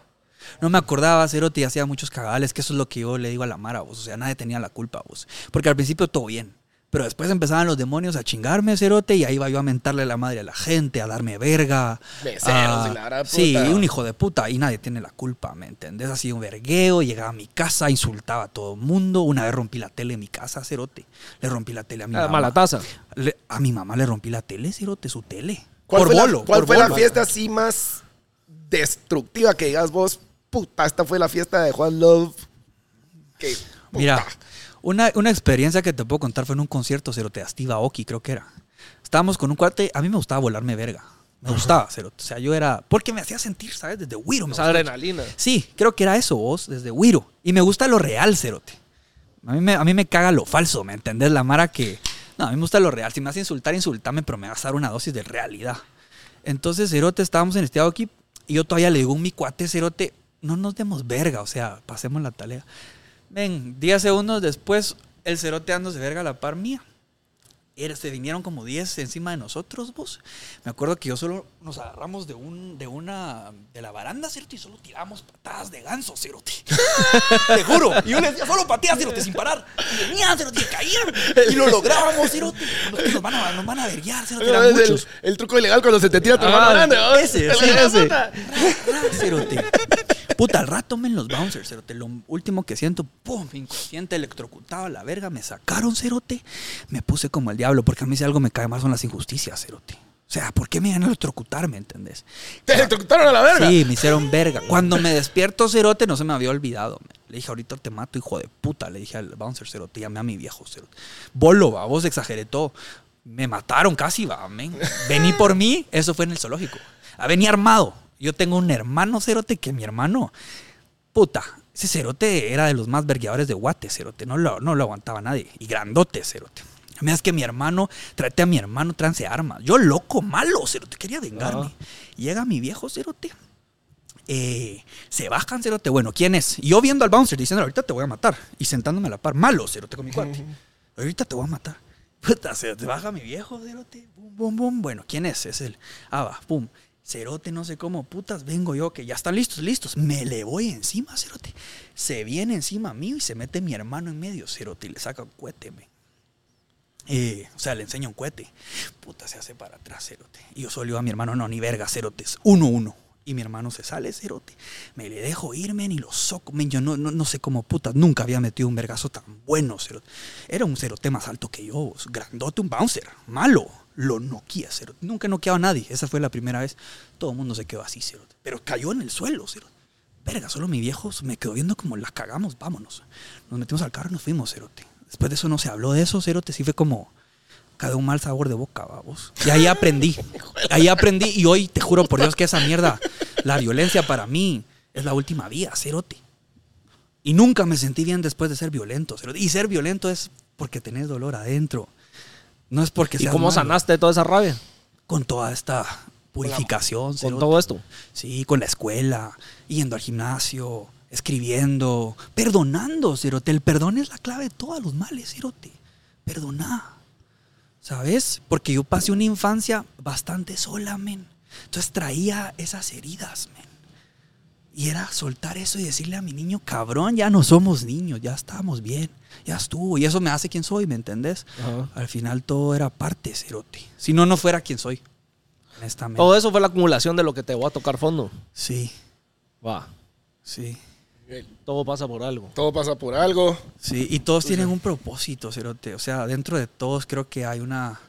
No me acordaba, Cerote, y hacía muchos cagales, que eso es lo que yo le digo a la Mara, vos. O sea, nadie tenía la culpa, vos. Porque al principio todo bien. Pero después empezaban los demonios a chingarme, cerote, y ahí iba yo a mentarle la madre a la gente, a darme verga. Meseros a- la Sí, un hijo de puta, y nadie tiene la culpa, ¿me entendés? Así un vergueo, llegaba a mi casa, insultaba a todo el mundo. Una vez rompí la tele en mi casa, cerote. Le rompí la tele a mi Ah, mamá. mala taza. Le- a mi mamá le rompí la tele, cerote, su tele. ¿Cuál por fue, bolo. la, cuál por fue la fiesta así más destructiva que digas vos? Puta, esta fue la fiesta de Juan Love. Puta. Mira, una, una experiencia que te puedo contar fue en un concierto, Cerote, a Steve Aoki, creo que era. Estábamos con un cuate, a mí me gustaba volarme verga. Me gustaba, Cerote. O sea, yo era. Porque me hacía sentir, ¿sabes? Desde Wiro. me Esa gustaba. adrenalina. Sí, creo que era eso, vos, desde Wiro. Y me gusta lo real, Cerote. A mí, me, a mí me caga lo falso, ¿me entendés? La mara que. No, a mí me gusta lo real. Si me vas a insultar, insultame, pero me vas a dar una dosis de realidad. Entonces, Cerote, estábamos en este aquí y yo todavía le digo a mi cuate, Cerote, no nos demos verga, o sea, pasemos la tarea. Ven, 10 segundos después, el Cerote dándose verga a la par mía. Era- se vinieron como 10 encima de nosotros, vos. Me acuerdo que yo solo nos agarramos de un de una de la baranda, cerote, y solo tiramos patadas de ganso, cerote. Te juro. Y yo le decía, solo pateas, cerote, sin parar. Y venían, cerote, y caían. Y lo lográbamos, cerote. Nos, nos van a, nos van a verguiar, cerote, eran es el, muchos. el truco ilegal cuando se te tira tu Ah, hermano grande. ese, ese. ra, cerote. Puta, al rato men los bouncers, cerote. Lo último que siento, pum, inconsciente, electrocutado a la verga. Me sacaron, cerote. Me puse como el diablo, porque a mí si algo me cae mal son las injusticias, cerote. O sea, ¿por qué me iban a electrocutar, me entendés? Te electrocutaron a la verga. Sí, me hicieron verga. Cuando me despierto, cerote, no se me había olvidado. Le dije, ahorita te mato, hijo de puta. Le dije al bouncer, cerote, llamé a mi viejo, cerote. Bolo, va, vos exageré todo. Me mataron casi, va, men. Vení por mí, eso fue en el zoológico. A vení armado. Yo tengo un hermano, cerote, que mi hermano, puta, ese cerote era de los más vergueadores de Guate, cerote. No lo, no lo aguantaba nadie. Y grandote, cerote. Mira, es que mi hermano, traté a mi hermano trance armas. Yo loco, malo, cerote, quería vengarme. Ajá. Llega mi viejo cerote. Eh, se bajan, cerote. Bueno, ¿quién es? Y yo viendo al bouncer diciendo, ahorita te voy a matar. Y sentándome a la par, malo, cerote, con mi cuate. Ahorita te voy a matar. Puta, se te baja mi viejo, cerote. Bum, bum, bum. Bueno, ¿quién es? Es él. Ah, va, pum. Cerote, no sé cómo, putas, vengo yo, que ya están listos, listos. Me le voy encima, cerote. Se viene encima mío y se mete mi hermano en medio, cerote, y le saca un cohete, men. Eh, o sea, le enseña un cohete. Puta, se hace para atrás, cerote. Y yo solo digo a mi hermano, no, ni verga, cerotes. Uno, uno. Y mi hermano se sale, cerote. Me le dejo ir, men, y lo soco, men. Yo no, no, no sé cómo, puta, nunca había metido un vergazo tan bueno, cerote. Era un cerote más alto que yo, grandote, un bouncer, malo. Lo noquía, cerote. Nunca noqueaba a nadie. Esa fue la primera vez. Todo el mundo se quedó así, cerote. Pero cayó en el suelo, cerote. Verga, solo mi viejo me quedó viendo como la cagamos, vámonos. Nos metimos al carro y nos fuimos, cerote. Después de eso no se habló de eso, cerote. Sí fue como cada un mal sabor de boca, vamos. Y ahí aprendí. Ahí aprendí. Y hoy te juro por Dios que esa mierda, la violencia para mí es la última vía, cerote. Y nunca me sentí bien después de ser violento, cerote. Y ser violento es porque tenés dolor adentro. No es porque ¿Y seas cómo malo. sanaste toda esa rabia? Con toda esta purificación, Con cerote. todo esto. Sí, con la escuela, yendo al gimnasio, escribiendo, perdonando, Cerote. El perdón es la clave de todos los males, Cerote. Perdoná. ¿Sabes? Porque yo pasé una infancia bastante sola, men. Entonces traía esas heridas, men. Y era soltar eso y decirle a mi niño, cabrón, ya no somos niños, ya estamos bien, ya estuvo. Y eso me hace quien soy, ¿me entendés? Ajá. Al final todo era parte, Cerote. Si no, no fuera quien soy. Honestamente. Todo eso fue la acumulación de lo que te voy a tocar fondo. Sí, Va. sí. Todo pasa por algo. Todo pasa por algo. Sí, y todos tienen un propósito, Cerote. O sea, dentro de todos creo que hay una.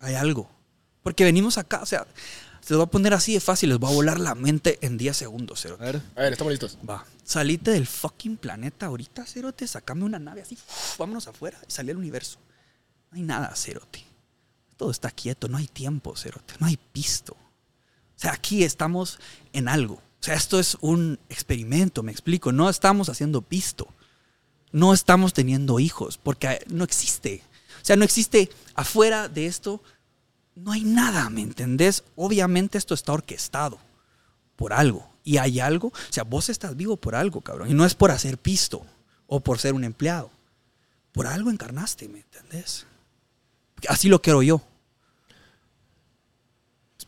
hay algo. Porque venimos acá, o sea, se lo voy a poner así de fácil, les voy a volar la mente en 10 segundos, A Cerote. ver. A ver, estamos listos. Va. Salite del fucking planeta ahorita, Cerote. Sacame una nave así, vámonos afuera y salí al universo. No hay nada, Cerote. Todo está quieto, no hay tiempo, Cerote. No hay pisto. O sea, aquí estamos en algo. O sea, esto es un experimento, me explico. No estamos haciendo pisto. No estamos teniendo hijos, porque no existe. O sea, no existe afuera de esto, no hay nada, ¿me entendés? Obviamente esto está orquestado por algo. Y hay algo, o sea, vos estás vivo por algo, cabrón. Y no es por hacer pisto o por ser un empleado. Por algo encarnaste, ¿me entendés? Así lo quiero yo.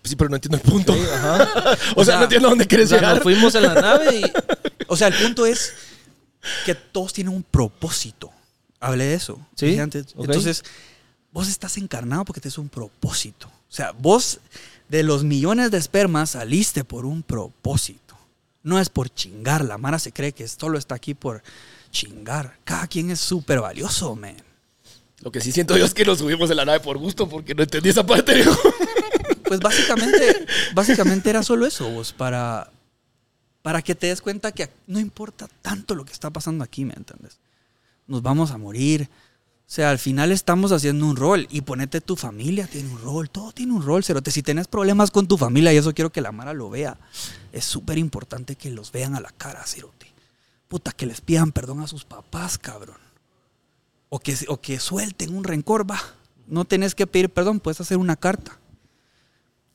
Sí, pero no entiendo el punto. Ajá. o, sea, no entiendo dónde quieres llegar. nos fuimos en la nave y. O sea, el punto es que todos tienen un propósito. Hablé de eso. Sí, antes. Entonces, vos estás encarnado porque te es un propósito. O sea, vos de los millones de espermas saliste por un propósito. No es por chingar. La Mara se cree que solo está aquí por chingar. Cada quien es súper valioso, man. Lo que sí siento yo es que nos subimos de la nave por gusto porque no entendí esa parte. Pues básicamente, básicamente era solo eso, vos, para, para que te des cuenta que no importa tanto lo que está pasando aquí, ¿me entiendes? Nos vamos a morir. O sea, al final estamos haciendo un rol y ponete tu familia, tiene un rol, todo tiene un rol, Cerote. Si tenés problemas con tu familia, y eso quiero que la Mara lo vea, es súper importante que los vean a la cara, Cerote. Puta, que les pidan perdón a sus papás, cabrón. O que, o que suelten un rencor, va. No tenés que pedir perdón, puedes hacer una carta.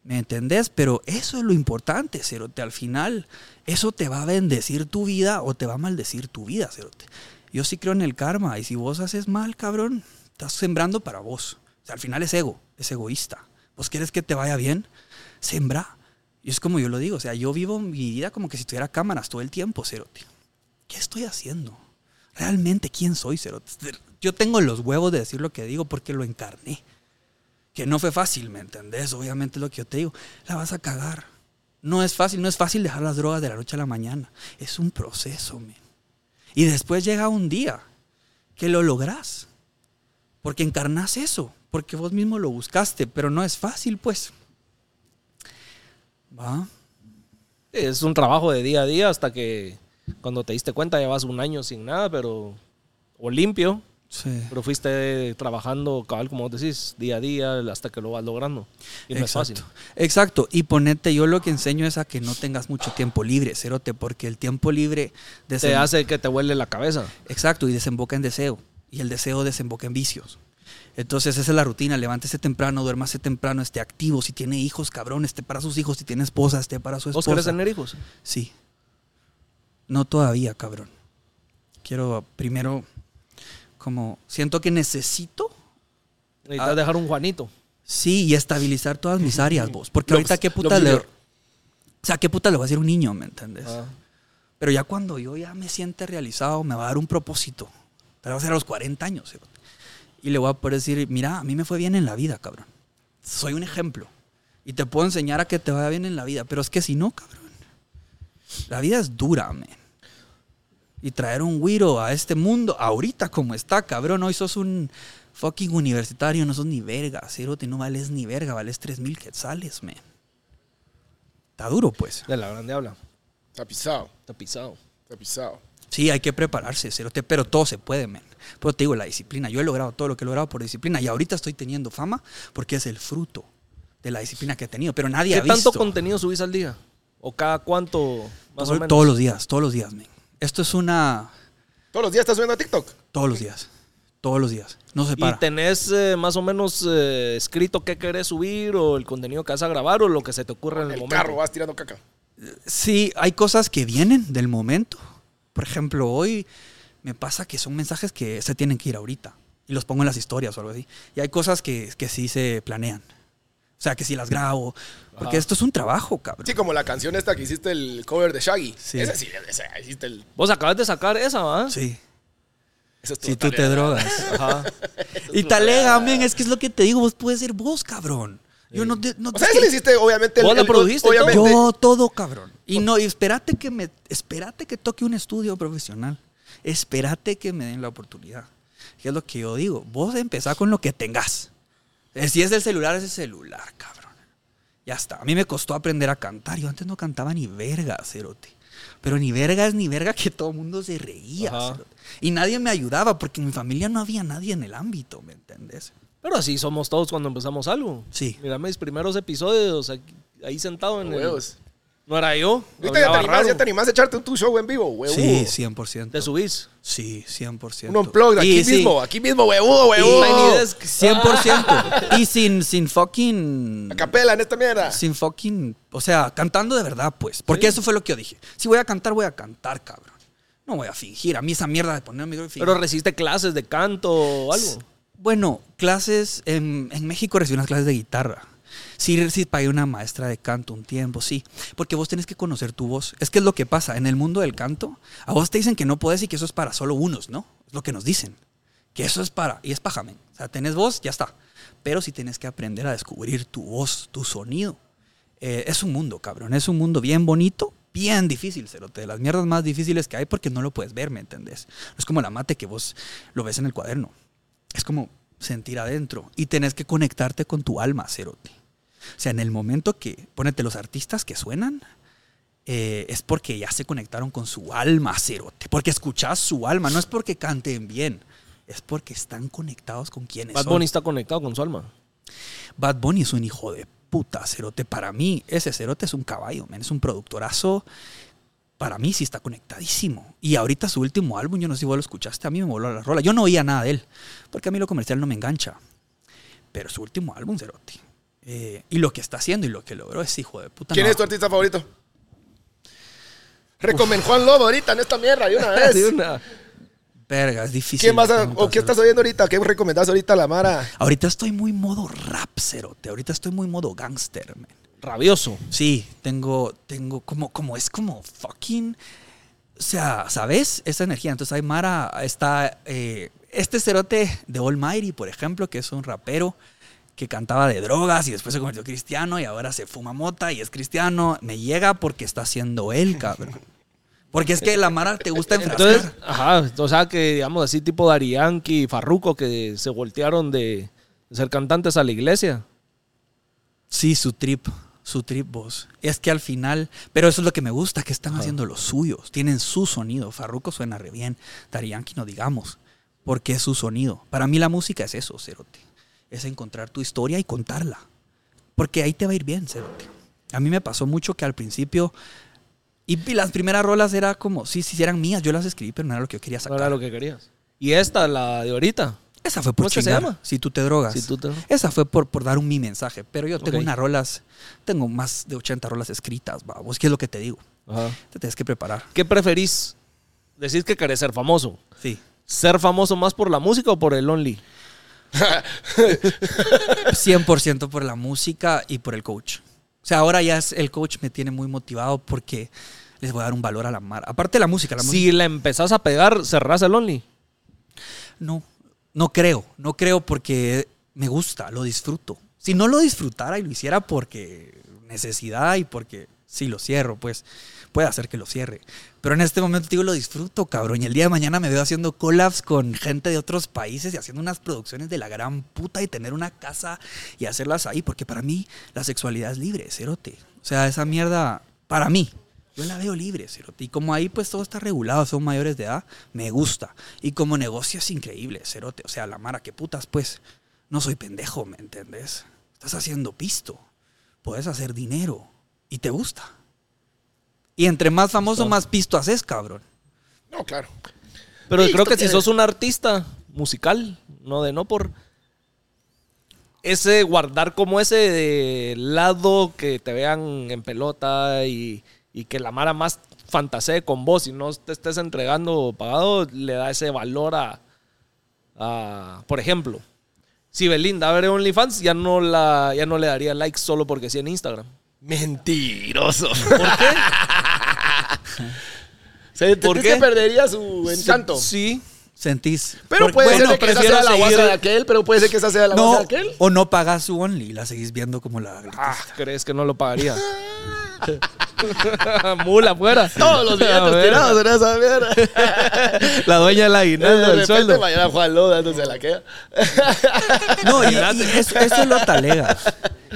¿Me entendés? Pero eso es lo importante, Cerote. Al final, eso te va a bendecir tu vida o te va a maldecir tu vida, Cerote. Yo sí creo en el karma. Y si vos haces mal, cabrón, estás sembrando para vos. O sea, al final es ego, es egoísta. ¿Vos quieres que te vaya bien? Sembra. Y es como yo lo digo. O sea, yo vivo mi vida como que si tuviera cámaras todo el tiempo, Cerote. ¿Qué estoy haciendo? ¿Realmente quién soy, Cerote? Yo tengo los huevos de decir lo que digo porque lo encarné. Que no fue fácil, ¿me entendés? Obviamente lo que yo te digo. La vas a cagar. No es fácil, no es fácil dejar las drogas de la noche a la mañana. Es un proceso, men. Y después llega un día que lo lográs. Porque encarnas eso. Porque vos mismo lo buscaste. Pero no es fácil, pues. ¿Va? Es un trabajo de día a día hasta que cuando te diste cuenta llevas un año sin nada, pero... O limpio, Sí. pero fuiste trabajando, cabal, como vos decís, día a día hasta que lo vas logrando. Y no es fácil. Exacto. Y ponete, yo lo que enseño es a que no tengas mucho tiempo libre, cerote, porque el tiempo libre Te hace que te huele la cabeza. Exacto, y desemboca en deseo. Y el deseo desemboca en vicios. Entonces esa es la rutina, levántese temprano, duérmase temprano, esté activo, si tiene hijos, cabrón, esté para sus hijos, si tiene esposa, esté para su ¿Vos esposa. querés tener hijos? Sí. No todavía, cabrón. Quiero primero, como, siento que necesito, Necesitas dejar un Juanito. sí, y estabilizar todas mis áreas, vos. Porque Lo- ahorita qué puta le... O sea, qué puta le va a decir un niño, ¿me entiendes? Ah. Pero ya cuando yo ya me siente realizado, me va a dar un propósito. Pero va a ser a los 40 años. Y le voy a poder decir, mira, a mí me fue bien en la vida, cabrón. Soy un ejemplo. Y te puedo enseñar a que te vaya bien en la vida. Pero es que si no, cabrón. La vida es dura, man. Y traer un güiro a este mundo, ahorita como está, cabrón. Hoy sos un fucking universitario, no sos ni verga. Cerote, no vales ni verga, vales 3 mil quetzales, man. Está duro, pues. De la grande habla. Está pisado, Está pisado. está pisado. Sí, hay que prepararse, cerote, pero todo se puede, men. Pero te digo, la disciplina. Yo he logrado todo lo que he logrado por disciplina y ahorita estoy teniendo fama porque es el fruto de la disciplina que he tenido. Pero nadie ¿Qué ha visto. tanto contenido subís al día? ¿O cada cuánto? Más Todo- o menos. todos los días, todos los días, men. Esto es una. Todos los días estás subiendo a TikTok. Todos los días. Todos los días. No se ¿Y para. tenés eh, más o menos eh, escrito qué querés subir o el contenido que vas a grabar o lo que se te ocurre en el, El momento? carro vas tirando caca. Sí, hay cosas que vienen del momento. Por ejemplo, hoy me pasa que son mensajes que se tienen que ir ahorita. Y los pongo en las historias o algo así. Y hay cosas que, que sí se planean. O sea, que sí las grabo. Porque Ajá. esto es un trabajo, cabrón. Sí, como la canción esta que hiciste el cover de Shaggy. Sí. Ese sí, hiciste el... Vos acabas de sacar esa, ¿va? Sí. esa es tu Si tú te drogas. Ajá. y talega, men, es que es lo que te digo, vos puedes ser vos, cabrón. Yo no, te- no O sea, que le hiciste, obviamente... el- Vos el- produjiste y todo. obviamente. Yo todo, cabrón. Y no, y espérate que me, espérate que toque un estudio profesional. Espérate que me den la oportunidad. Que es lo que yo digo. Vos empezá con lo que tengas. Eh, Si es el celular, es el celular, cabrón. Ya está. A mí me costó aprender a cantar. Yo antes no cantaba ni verga, cerote. Pero ni verga es ni verga que todo el mundo se reía, cerote. Y nadie me ayudaba porque en mi familia no había nadie en el ámbito, ¿me entendés? Pero así somos todos cuando empezamos algo. Sí. Mira mis primeros episodios aquí- ahí sentado en el... No era yo. Ahorita ya te animás, ya te animás a echarte tu show en vivo, huevudo. Sí, 100%. Te subís. Sí, 100%. Un unplug aquí Y sí, mismo, aquí mismo, huevudo, huevudo. Tiny Desk. 100%. y sin, sin fucking... A capela en esta mierda. Sin fucking... O sea, cantando de verdad, pues. Porque eso fue lo que yo dije. Si voy a cantar, voy a cantar, cabrón. No voy a fingir. A mí esa mierda de poner mi micrófono y fingir. Pero recibiste clases de canto o algo. Bueno, clases... En, en México recibí unas clases de guitarra. Sí, sí pagué una maestra de canto un tiempo, sí. Porque vos tenés que conocer tu voz. Es que es lo que pasa. En el mundo del canto, a vos te dicen que no puedes y que eso es para solo unos, ¿no? Es lo que nos dicen. Que eso es para, y es paja, men. O sea, tenés voz, ya está. Pero si tienes que aprender a descubrir tu voz, tu sonido. Eh, es un mundo, cabrón. Es un mundo bien bonito, bien difícil, cerote. De las mierdas más difíciles que hay porque no lo puedes ver, ¿me entendés? No es como la mate que vos lo ves en el cuaderno. Es como sentir adentro. Y tenés que conectarte con tu alma, cerote. O sea, en el momento que, ponete los artistas que suenan, eh, es porque ya se conectaron con su alma, cerote. Porque escuchás su alma, no es porque canten bien, es porque están conectados con quienes Bad son. Bunny está conectado con su alma. Bad Bunny es un hijo de puta, cerote. Para mí, ese cerote es un caballo, man. Es un productorazo. Para mí sí está conectadísimo. Y ahorita su último álbum, yo no sé si vos lo escuchaste, a mí me voló la rola. Yo no oía nada de él, porque a mí lo comercial no me engancha. Pero su último álbum, cerote. Eh, y lo que está haciendo y lo que logró es hijo de puta. ¿Quién no. es tu artista favorito? Recomen Juan Lobo ahorita en esta mierda de una vez. De una- Verga, es difícil. ¿Quién vas la a, pregunta, o qué estás oyendo ahorita? ¿Qué recomendás ahorita a la Mara? Ahorita estoy muy modo rap, cerote. Ahorita estoy muy modo gangster, man. Rabioso. Sí, tengo, tengo como, como es como fucking, o sea, ¿sabes? Esa energía. Entonces hay Mara, está eh, este cerote de Almighty, por ejemplo, que es un rapero que cantaba de drogas y después se convirtió cristiano y ahora se fuma mota y es cristiano. Me llega porque está haciendo él, cabrón. Porque es que la Mara te gusta enfrascar. Entonces, ajá, o sea que digamos así tipo Dari Yankee y Farruko que se voltearon de ser cantantes a la iglesia. Sí, su trip, su trip voz. Es que al final, pero eso es lo que me gusta, que están haciendo los suyos, tienen su sonido. Farruko suena re bien, Yankee no digamos, porque es su sonido. Para mí la música es eso, Cerote. Es encontrar tu historia y contarla. Porque ahí te va a ir bien, Cerote. A mí me pasó mucho que al principio, y y las primeras rolas era como, sí, sí, eran mías, yo las escribí, pero no era lo que yo quería No sacar. era lo que querías. Y esta, la de ahorita. Esa fue por ¿Cómo se llama? Si tú te drogas. Si tú te- Esa fue por, por dar un mi mensaje. Pero yo tengo unas rolas, tengo más de 80 rolas escritas, vamos. ¿Qué es lo que te digo? Ajá. Te tienes que preparar. ¿Qué preferís? Decís que querés ser famoso. Sí. ¿Ser famoso más por la música o por el Only? 100% por la música y por el coach. O sea, ahora ya es, el coach me tiene muy motivado porque les voy a dar un valor a la mar. Aparte de la música, la música. Si la empezás a pegar, cerrás el Only. No, no creo. No creo porque me gusta, lo disfruto. Si no lo disfrutara y lo hiciera porque necesidad y porque sí lo cierro, pues puede hacer que lo cierre. Pero en este momento digo, lo disfruto, cabrón. Y el día de mañana me veo haciendo collabs con gente de otros países y haciendo unas producciones de la gran puta y tener una casa y hacerlas ahí. Porque para mí la sexualidad es libre, cerote. O sea, esa mierda, para mí, yo la veo libre, cerote. Y como ahí pues todo está regulado, son mayores de edad, me gusta. Y como negocio es increíble, cerote. O sea, la mara, que putas, pues, no soy pendejo, ¿me entendés? Estás haciendo pisto. Puedes hacer dinero. Y te gusta. Y entre más famoso, más pisto haces, cabrón. No, claro. Pero creo que si tiene- sos un artista musical, no de no por ese guardar como ese de lado que te vean en pelota y, y que la mara más fantasee con vos y no te estés entregando pagado, le da ese valor a, a- por ejemplo, si Belinda abre OnlyFans, ya no la, ya no le daría likes solo porque sí en Instagram. Mentiroso. ¿Por qué? Se, ¿Por ¿Por qué? qué perdería su encanto? Sí. Sentís. Pero puede bueno, ser que esa sea la seguir- guasa de aquel, pero puede ser que esa sea la no, guasa de aquel. o no pagas su only y la seguís viendo como la. Ah, ¿crees que no lo pagaría? Mula afuera. Todos los billetes ver. tirados en esa mierda. La dueña del De aguinaldo del repente sueldo. mañana Juan Lobo dándose la queda. No, y, y eso, eso es lo talega.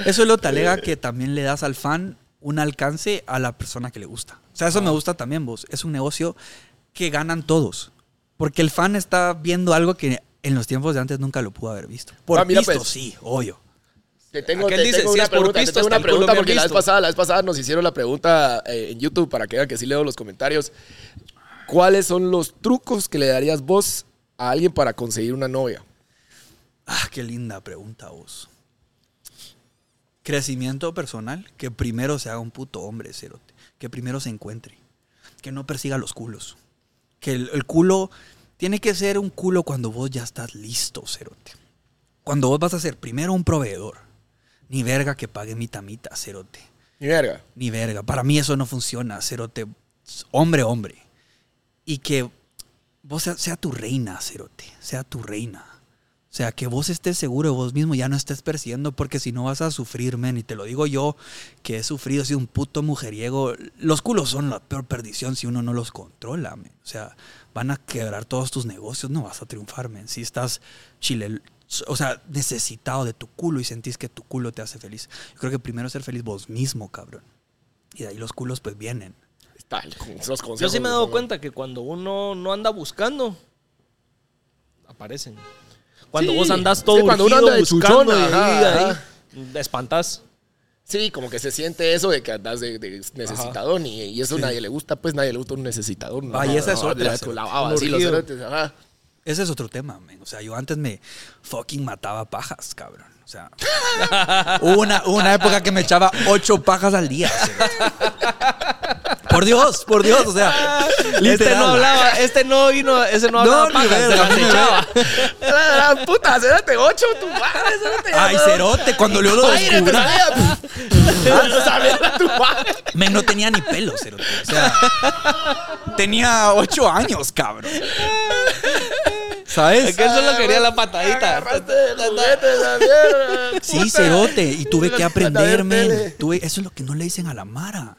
Eso es lo talega que también le das al fan un alcance a la persona que le gusta. O sea, eso me gusta también, vos. Es un negocio que ganan todos. Porque el fan está viendo algo que en los tiempos de antes nunca lo pudo haber visto. Por Ah, mira, pisto, pues. sí, obvio. Te tengo, te dice, tengo si una pregunta, te tengo una pregunta porque la vez pasada, la vez pasada nos hicieron la pregunta eh, en YouTube para que vean que sí leo los comentarios. ¿Cuáles son los trucos que le darías vos a alguien para conseguir una novia? Ah, qué linda pregunta, vos. Crecimiento personal, que primero se haga un puto hombre, cerote. Que primero se encuentre. Que no persiga los culos. Que el, el culo tiene que ser un culo cuando vos ya estás listo, cerote. Cuando vos vas a ser primero un proveedor. Ni verga que pague mitad mitad, cerote. Ni verga. Ni verga. Para mí eso no funciona, cerote. Hombre, hombre. Y que vos sea, sea tu reina, Cerote, sea tu reina. O sea, que vos estés seguro de vos mismo, ya no estés persiguiendo, porque si no vas a sufrir, men. Y te lo digo yo, que he sufrido, he sido un puto mujeriego. Los culos son la peor perdición si uno no los controla, men. O sea, van a quebrar todos tus negocios, no vas a triunfar, men. Si estás chile, o sea, necesitado de tu culo y sentís que tu culo te hace feliz. Yo creo que primero ser feliz vos mismo, cabrón. Y de ahí los culos pues vienen. Está, los consejos Yo sí me he dado cuenta que cuando uno no anda buscando, aparecen. Cuando Sí, vos andás sí, todo cuando uno urgido anda de buscando y ahí, ajá, ahí, espantás. Sí, como que se siente eso de que andas de, de necesitador y, y eso nadie le gusta, pues nadie le gusta un necesitador. No, Ah, y esa es otra, de tu sí. lado, Un sí, los urgido. cerotes, ajá. Ese es otro tema, men. O sea, yo antes me fucking mataba pajas, cabrón. O sea, hubo una, hubo una época que me echaba ocho pajas al día. cerote. Por Dios, por Dios, o sea. Este no hablaba, este no vino, ese no No, hablaba ni paja, se ni echaba. La, la puta, cérate ocho, tu madre, cérate. Ay, cerote, cuando yo lo descubrí, men, no tenía ni pelo, cerote. O sea, tenía ocho años, cabrón. ¿Sabes? Es que él solo quería la patadita. Sí, cerote. Y tuve que aprender, Andar en tele. men. Tuve, eso es lo que no le dicen a la Mara.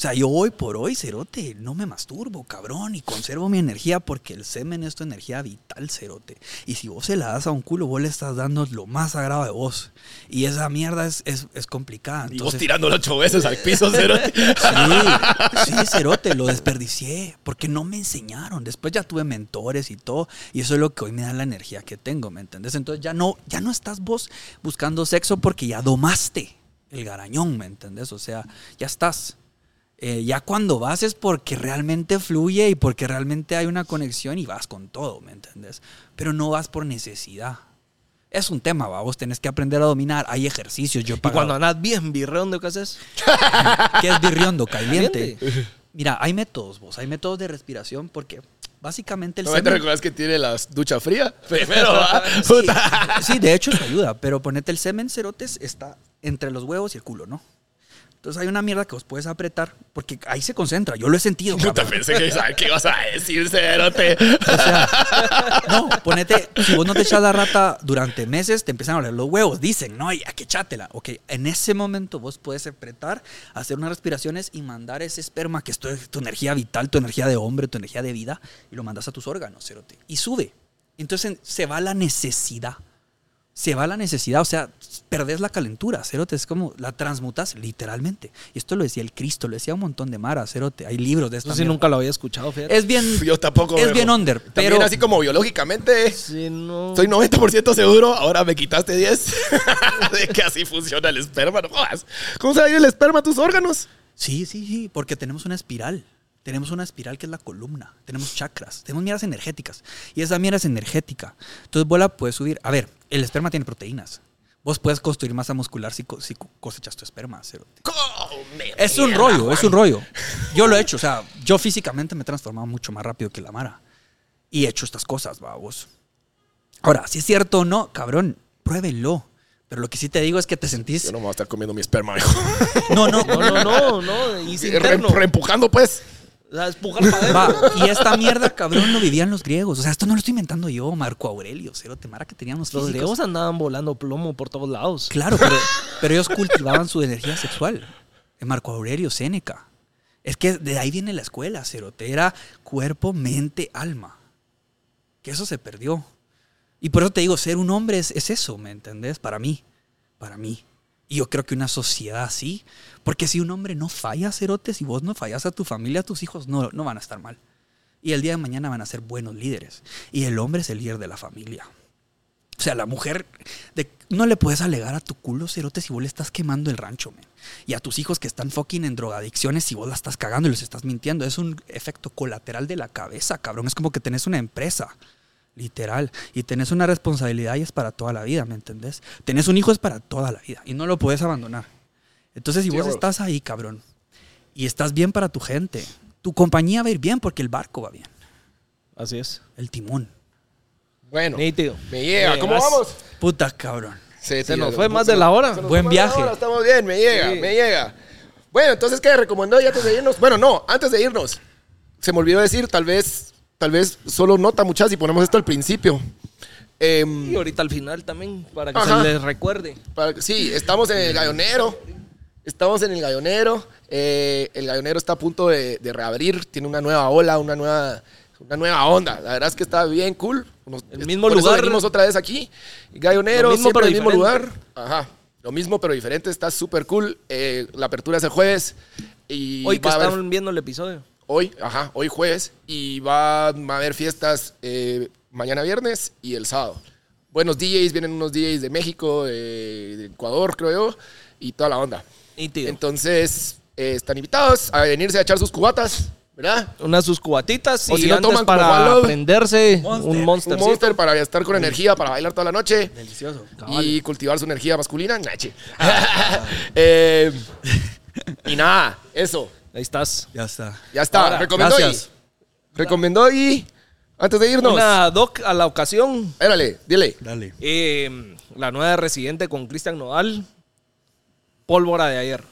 O sea, yo hoy por hoy, cerote, no me masturbo, cabrón, y conservo mi energía porque el semen es tu energía vital, cerote. Y si vos se la das a un culo, vos le estás dando lo más sagrado de vos. Y esa mierda es, es, es complicada. Y vos Entonces, tirándolo ocho veces al piso, cérate. Sí, sí, cerote, lo desperdicié porque no me enseñaron. Después ya tuve mentores y todo, y eso es lo que hoy me da la energía que tengo, ¿me entendés? Entonces ya no, ya no estás vos buscando sexo porque ya domaste el garañón, ¿me entendés? O sea, ya estás. Eh, ya cuando vas es porque realmente fluye y porque realmente hay una conexión y vas con todo, ¿me entendés? Pero no vas por necesidad. Es un tema, va, vos tenés que aprender a dominar. Hay ejercicios, yo he Y cuando andas bien birreón, ¿qué haces? ¿Qué es birriondo? Caliente. Caliente. Mira, hay métodos, vos. Hay métodos de respiración porque básicamente el ¿No te semen... recuerdas que tiene la ducha fría? Primero. Sí, sí, de hecho eso ayuda, pero ponete el semen cerotes está entre los huevos y el culo, ¿no? Entonces hay una mierda que vos puedes apretar porque ahí se concentra. Yo lo he sentido. Puta, cabrón. pensé que ¿sabes qué ibas a decir, cerote. O sea, no, ponete, si vos no te echas la rata durante meses, te empiezan a oler los huevos. Dicen, no, ya que echátela. Ok, en ese momento vos puedes apretar, hacer unas respiraciones y mandar ese esperma, que es tu, tu energía vital, tu energía de hombre, tu energía de vida, y lo mandas a tus órganos, cerote. Y sube. Entonces se va la necesidad. Se va la necesidad, o sea, perdés la calentura, cerote, es como la transmutas literalmente. Y esto lo decía el Cristo, lo decía un montón de Mara, cerote. Hay libros de esta Eso sí mierda. nunca lo había escuchado, fíjate. Es bien, Yo tampoco. es bien under, También pero así como biológicamente, Sí, no. soy 90% seguro, ahora me quitaste 10 de que así funciona el esperma. No jodas. ¿Cómo se va a ir el esperma a tus órganos? Sí, sí, sí, porque tenemos una espiral. Tenemos una espiral que es la columna. Tenemos chakras. Tenemos mierdas energéticas. Y esa mierda es energética. Entonces vos la puedes subir. A ver, el esperma tiene proteínas. Vos puedes construir masa muscular si, co- si co- cosechas tu esperma. Es un rollo, es un rollo. Yo lo he hecho. O sea, yo físicamente me he transformado mucho más rápido que la Mara. Y he hecho estas cosas, va, vos. Ahora, si es cierto o no, cabrón, pruébenlo. Pero lo que sí te digo es que te sentís... Yo no me voy a estar comiendo mi esperma, hijo. No, no, No, no, no, no. Y Re- reempujando, pues. O sea, empujar para adentro. Va, y esta mierda, cabrón, lo vivían los griegos. O sea, esto no lo estoy inventando yo, Marco Aurelio, cero temara que tenían los Los griegos andaban volando plomo por todos lados. Claro, pero, pero ellos cultivaban su energía sexual. Eh, Marco Aurelio, Séneca. Es que de ahí viene la escuela, cerote. Era cuerpo, mente, alma. Que eso se perdió. Y por eso te digo, ser un hombre es, es eso, ¿me entendés? Para mí. Para mí. Y yo creo que una sociedad así. Porque si un hombre no falla, cerote, si vos no fallas a tu familia, a tus hijos no, no van a estar mal. Y el día de mañana van a ser buenos líderes. Y el hombre es el líder de la familia. O sea, la mujer, no le puedes alegar a tu culo, cerote, si vos le estás quemando el rancho, man. Y a tus hijos que están fucking en drogadicciones, si vos la estás cagando y los estás mintiendo. Es un efecto colateral de la cabeza, cabrón. Es como que tenés una empresa, literal. Y tenés una responsabilidad y es para toda la vida, ¿me entendés? Tenés un hijo es para toda la vida y no lo puedes abandonar. Entonces, si Sí, vos estás ahí, cabrón, y estás bien para tu gente, tu compañía va a ir bien porque el barco va bien. Así es. El timón. Bueno, Nítido. me llega. ¿Cómo Llegas. vamos? Puta, cabrón. Sí, Se nos fue se más de la hora. Buen viaje. hora, Estamos bien, me llega, Sí. me llega. Bueno, entonces, ¿qué recomendó ya antes de irnos? Bueno, no, antes de irnos. Se me olvidó decir, tal vez, tal vez solo nota muchas si ponemos esto al principio. Em, Y ahorita al final también, para que Ajá. se les recuerde. para- sí, estamos en el gallonero. Estamos en el gallonero. eh, el gallonero está a punto de, de reabrir. Tiene una nueva ola, una nueva, una nueva onda. La verdad es que está bien cool. Nos- El mismo por eso lugar. venimos otra vez aquí. Gallonero, mismo, siempre el mismo lugar. Ajá. Lo mismo, pero diferente. Está súper cool. Eh, la apertura es el jueves. Y Hoy que haber- están viendo el episodio. Hoy, ajá, hoy jueves. Y va, a haber fiestas eh, mañana viernes y el sábado. Buenos DJs, vienen unos DJs de México, eh, de Ecuador, creo yo, y toda la onda. Entonces, eh, están invitados a venirse a echar sus cubatas, ¿verdad? Unas sus cubatitas O y si no toman para prenderse Monster. un monster. Un monster para estar con energía, para bailar toda la noche. Delicioso. Y cultivar su energía masculina. Nache. Eh, y nada, eso. Ahí estás. Ya está. Ya está. Ahora, Recomendó gracias. y. Recomendó y. Antes de irnos. Una doc a la ocasión. Espérale, dile. Dale. eh, la nueva residente con Cristian Nodal. Pólvora de ayer.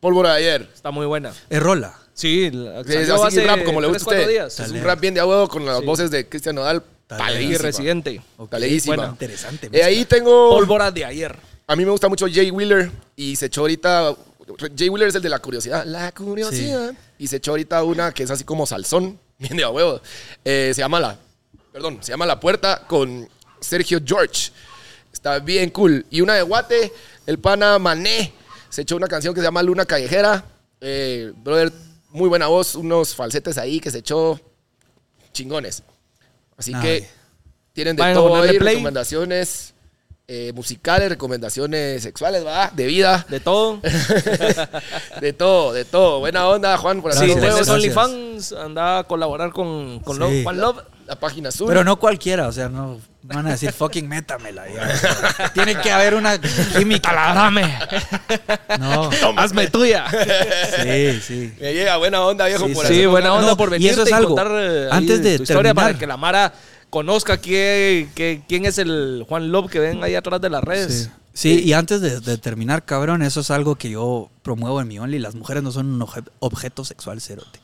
Pólvora de ayer. Está muy buena. Es rola. Sí, la- Sí, salió así rap como le gusta a usted. días. Es un rap bien de huevo con las Sí. voces de Cristian Nodal. Taleísima. residente. Taleísima. Buena. Interesante. Eh, ahí tengo. Pólvora de ayer. A mí me gusta mucho Jay Wheeler y se echó ahorita. Jay Wheeler es el de la curiosidad. La curiosidad. Y se echó ahorita una que es así como salsón, bien de a huevo. Eh, se llama La. Perdón, se llama La Puerta con Sergio George. Está bien cool. Y una de Guate, el pana Mané. Se echó una canción que se llama Luna Callejera. Eh, brother, muy buena voz, unos falsetes ahí que se echó chingones. Así Ay. que tienen de Vayan todo ahí, recomendaciones eh, musicales, recomendaciones sexuales, ¿va? De vida. De todo. de todo, de todo. Buena onda, Juan, por Si tienes gracias. OnlyFans, anda a colaborar con, con Sí. Love- Juan Love. La página azul. Pero no cualquiera, o sea, no van a decir fucking métamela. ya. Tiene que haber una química. Taladrame. No. Hazme tuya. Sí, sí. Me llega buena onda, viejo, Sí, por sí. Buena onda No, por y venirte eso es y algo. contar eh, Antes de tu historia terminar. para que la Mara conozca qué- qué- quién es el Juan Love que ven ahí atrás de las redes. Sí. Sí, y antes de, de terminar, cabrón, eso es algo que yo promuevo en mi Only. Las mujeres no son un obje- objeto sexual, cerote.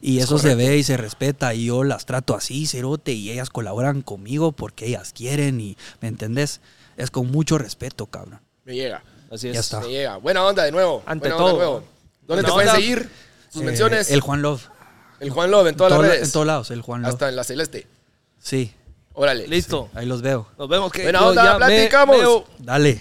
Y eso se ve y se respeta. Y yo las trato así, cerote. Y ellas colaboran conmigo porque ellas quieren. Y, ¿me entendés? Es con mucho respeto, cabrón. Me llega, Así es. Ya está. me llega. Buena onda de nuevo. Ante buena onda de todo. nuevo. ¿Dónde te pueden seguir? Sus Eh, menciones. El Juan Love. El Juan Love en todas En las todo- redes. En todos lados, el Juan Love. Hasta en la celeste. Sí. Órale. Listo. Ahí los veo. Nos vemos. Que Buena onda, platicamos. Dale.